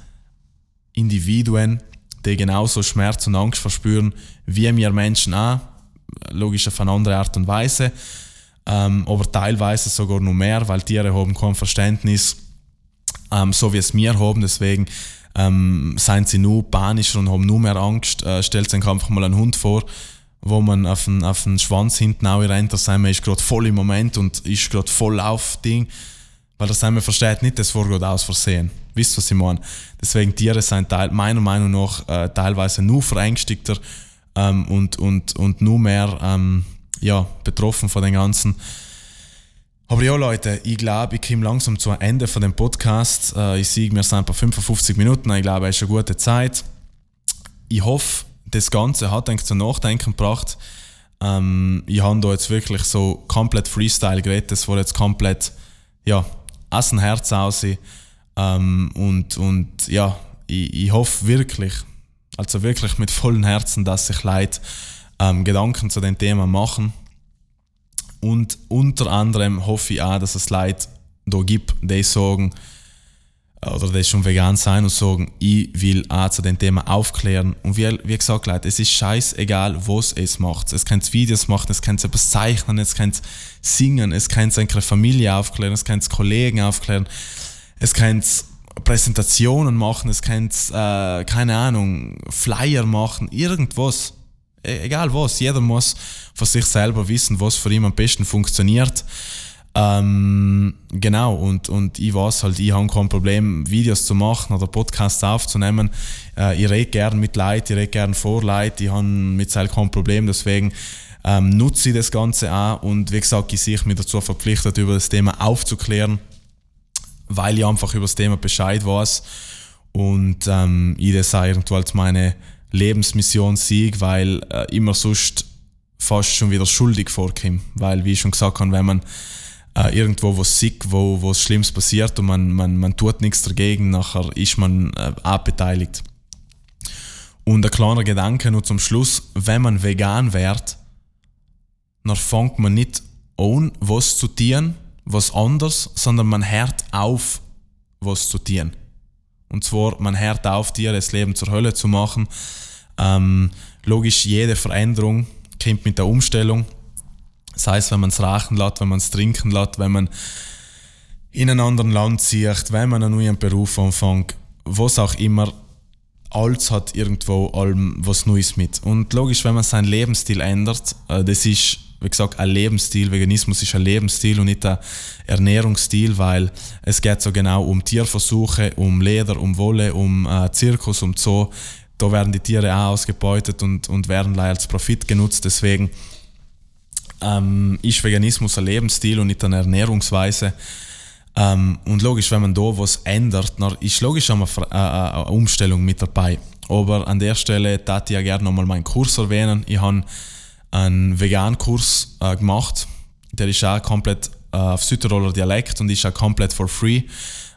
Individuen, die genauso Schmerz und Angst verspüren, wie wir Menschen auch, logisch auf eine andere Art und Weise, ähm, aber teilweise sogar noch mehr, weil Tiere haben kein Verständnis, ähm, so wie es wir haben, deswegen ähm, sind sie nur panischer und haben nur mehr Angst. Äh, stellt sich einfach mal einen Hund vor, wo man auf den, auf den Schwanz hinten auch rennt, da sind wir ist gerade voll im Moment und ist gerade voll auf Ding, weil das man versteht nicht, das war gerade aus Versehen. Wisst was ich meine? Deswegen Tiere sind teil, meiner Meinung nach äh, teilweise nur verängstigter ähm, und, und, und nur mehr ähm, ja, betroffen von den ganzen. Aber ja, Leute, ich glaube, ich komme langsam zu Ende von dem Podcast. Äh, ich sehe, wir sind bei 55 Minuten. Ich glaube, es ist eine gute Zeit. Ich hoffe, das Ganze hat eigentlich zum Nachdenken gebracht. Ähm, ich habe da jetzt wirklich so komplett Freestyle geredet. Das war jetzt komplett, ja, aus dem Herz aus. Ähm, und, und ja, ich, ich hoffe wirklich, also wirklich mit vollem Herzen, dass sich Leute ähm, Gedanken zu dem Thema machen. Und unter anderem hoffe ich auch, dass es Leute da gibt, die sagen, oder die schon vegan sein und sagen, ich will auch zu dem Thema aufklären. Und wie, wie gesagt, Leute, es ist scheißegal, was es macht. Es kann Videos machen, es kann etwas zeichnen, es kann singen, es kann seine Familie aufklären, es kann Kollegen aufklären, es kann Präsentationen machen, es kann, äh, keine Ahnung, Flyer machen, irgendwas. E egal was, jeder muss für sich selber wissen, was für ihn am besten funktioniert. Ähm, genau, und, und ich weiß halt, ich habe kein Problem, Videos zu machen oder Podcasts aufzunehmen. Äh, ich rede gerne mit Leuten, ich rede gerne vor Leuten, ich habe mit Seil kein Problem, deswegen ähm, nutze ich das Ganze auch und wie gesagt, ich sehe mich dazu verpflichtet, über das Thema aufzuklären, weil ich einfach über das Thema Bescheid weiß. Und ähm, ich das auch irgendwo als meine Lebensmission sehe, weil äh, immer sonst fast schon wieder schuldig vorkomme, weil wie ich schon gesagt habe, wenn man äh, irgendwo was sieht, wo was Schlimmes passiert und man, man, man tut nichts dagegen, nachher ist man äh, auch beteiligt. Und ein kleiner Gedanke nur zum Schluss, wenn man vegan wird, dann fängt man nicht an, was zu tun, was anders, sondern man hört auf, was zu tun. Und zwar, man hört auf, dir das Leben zur Hölle zu machen. Ähm, logisch, jede Veränderung kommt mit der Umstellung. Sei es, wenn man es rauchen lässt, wenn man es trinken lässt, wenn man in einem anderen Land zieht, wenn man einen neuen Beruf anfängt, was auch immer, alles hat irgendwo allem was Neues mit. Und logisch, wenn man seinen Lebensstil ändert, äh, das ist, wie gesagt, ein Lebensstil, Veganismus ist ein Lebensstil und nicht ein Ernährungsstil, weil es geht so genau um Tierversuche, um Leder, um Wolle, um äh, Zirkus, um Zoo. Da werden die Tiere auch ausgebeutet und, und werden als Profit genutzt. Deswegen ähm, ist Veganismus ein Lebensstil und nicht eine Ernährungsweise. Ähm, und logisch, wenn man da was ändert, dann ist logisch eine, äh, eine Umstellung mit dabei. Aber an der Stelle darf ich ja gerne nochmal meinen Kurs erwähnen. Ich habe einen Vegan-Kurs äh, gemacht. Der ist auch komplett äh, auf Südtiroler Dialekt und ist auch komplett for free,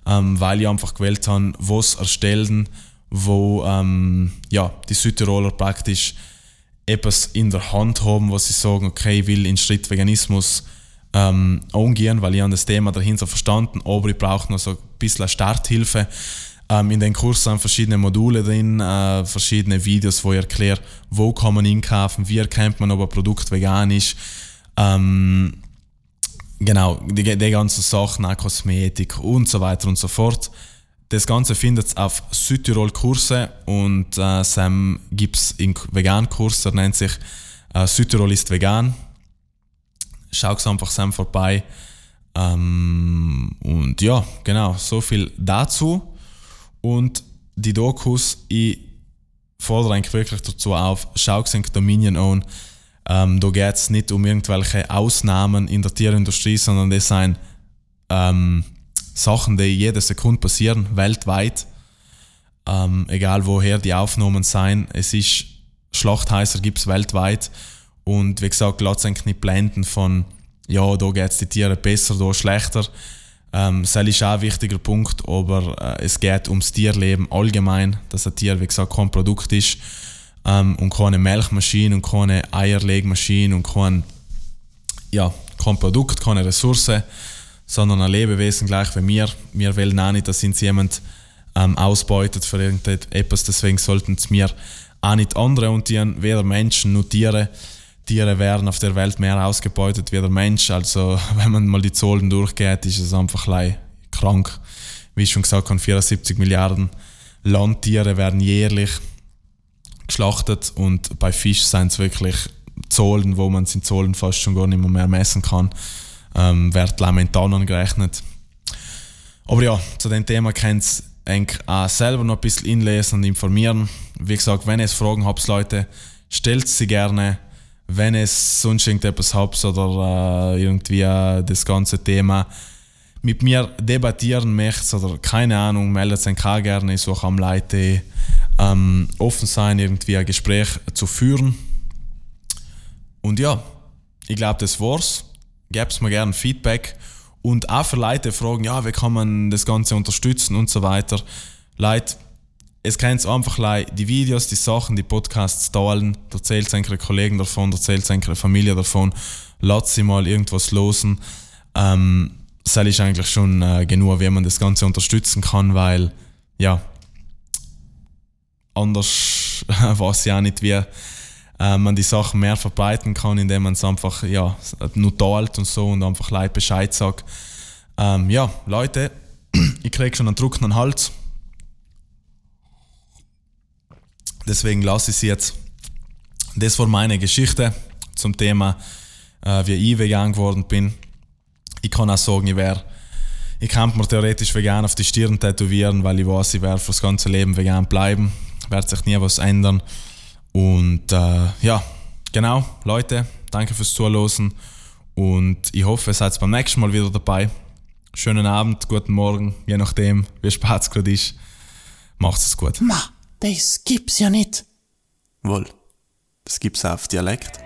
ähm, weil ich einfach gewählt habe, was erstellen, wo ähm, ja, die Südtiroler praktisch etwas in der Hand haben, was sie sagen, okay, ich will in Schritt Veganismus ähm, umgehen, weil ich habe das Thema dahinter verstanden, aber ich brauche noch so ein bisschen Starthilfe. Ähm, in den Kurs sind verschiedene Module drin, äh, verschiedene Videos, wo ich erkläre, wo kann man einkaufen, wie erkennt man, ob ein Produkt vegan ist. Ähm, genau, die, die ganzen Sachen, auch Kosmetik und so weiter und so fort. Das Ganze findet ihr auf Südtirol Kurse und äh, Sam gibt es einen Vegan-Kurs, der nennt sich äh, Südtirol ist vegan. Schaut einfach Sam vorbei. Ähm, und ja, genau, so viel dazu. Und die Dokus, ich fordere eigentlich wirklich dazu auf, schaut euch Dominion an. Ähm, da geht es nicht um irgendwelche Ausnahmen in der Tierindustrie, sondern das sind ähm, Sachen, die jede Sekunde passieren, weltweit. Ähm, egal woher die Aufnahmen sein. Es ist Schlachthäuser gibt es weltweit. Und wie gesagt, lasst euch nicht blenden von, ja, da geht es die Tiere besser, da schlechter. Ähm, das ist auch ein wichtiger Punkt, aber äh, es geht ums Tierleben allgemein, dass ein Tier, wie gesagt, kein Produkt ist ähm, und keine Melkmaschine und keine Eierlegmaschine und kein, ja, kein Produkt, keine Ressource sondern ein Lebewesen gleich wie mir. Wir wollen auch nicht, dass uns jemand ähm, ausbeutet für irgendetwas. Deswegen sollten es mir auch nicht andere und weder Menschen noch Tiere. Tiere werden auf der Welt mehr ausgebeutet wie der Mensch. Also wenn man mal die Zahlen durchgeht, ist es einfach krank. Wie schon gesagt, 74 Milliarden Landtiere werden jährlich geschlachtet und bei Fisch sind es wirklich Zahlen, wo man in Zahlen fast schon gar nicht mehr, messen kann. Ähm, wird lamentan angerechnet. Aber ja, zu dem Thema könnt ihr auch selber noch ein bisschen inlesen und informieren. Wie gesagt, wenn ihr Fragen habt, Leute, stellt sie gerne. Wenn es sonst irgendetwas habt oder äh, irgendwie äh, das ganze Thema mit mir debattieren möchtet oder keine Ahnung, meldet euch auch gerne. Ich suche am Leute ähm, offen sein, irgendwie ein Gespräch zu führen. Und ja, ich glaube, das war's. Gebt mir gerne Feedback und auch für Leute fragen, ja, wie kann man das Ganze unterstützen und so weiter. Leute, es kennt einfach die Videos, die Sachen, die Podcasts teilen, erzählt es Kollegen davon, erzählt es Familie davon, lasst sie mal irgendwas losen. Ähm, das ist eigentlich schon äh, genug, wie man das Ganze unterstützen kann, weil ja, anders weiß ich auch nicht, wie äh, man die Sachen mehr verbreiten kann, indem man es einfach ja, nur teilt und so und einfach Leute Bescheid sagt. Ähm, ja, Leute, ich kriege schon einen trockenen Hals. Deswegen lasse ich es jetzt. Das war meine Geschichte zum Thema, äh, wie ich vegan geworden bin. Ich kann auch sagen, ich wäre ich kann mir theoretisch vegan auf die Stirn tätowieren, weil ich weiß, ich werde für das ganze Leben vegan bleiben. Wird sich nie was ändern. Und äh, ja, genau, Leute, danke fürs Zuhören. Und ich hoffe, ihr seid beim nächsten Mal wieder dabei. Schönen Abend, guten Morgen, je nachdem, wie spät es gerade ist. Macht's es gut. Ma, das gibt's ja nicht. Wohl, das gibt's auch auf Dialekt.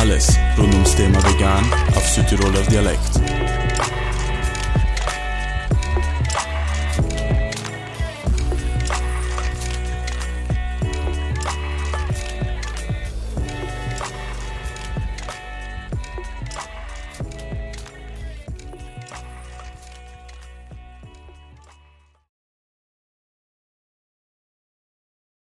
Alles rund ums Thema vegan auf Südtiroler Dialekt.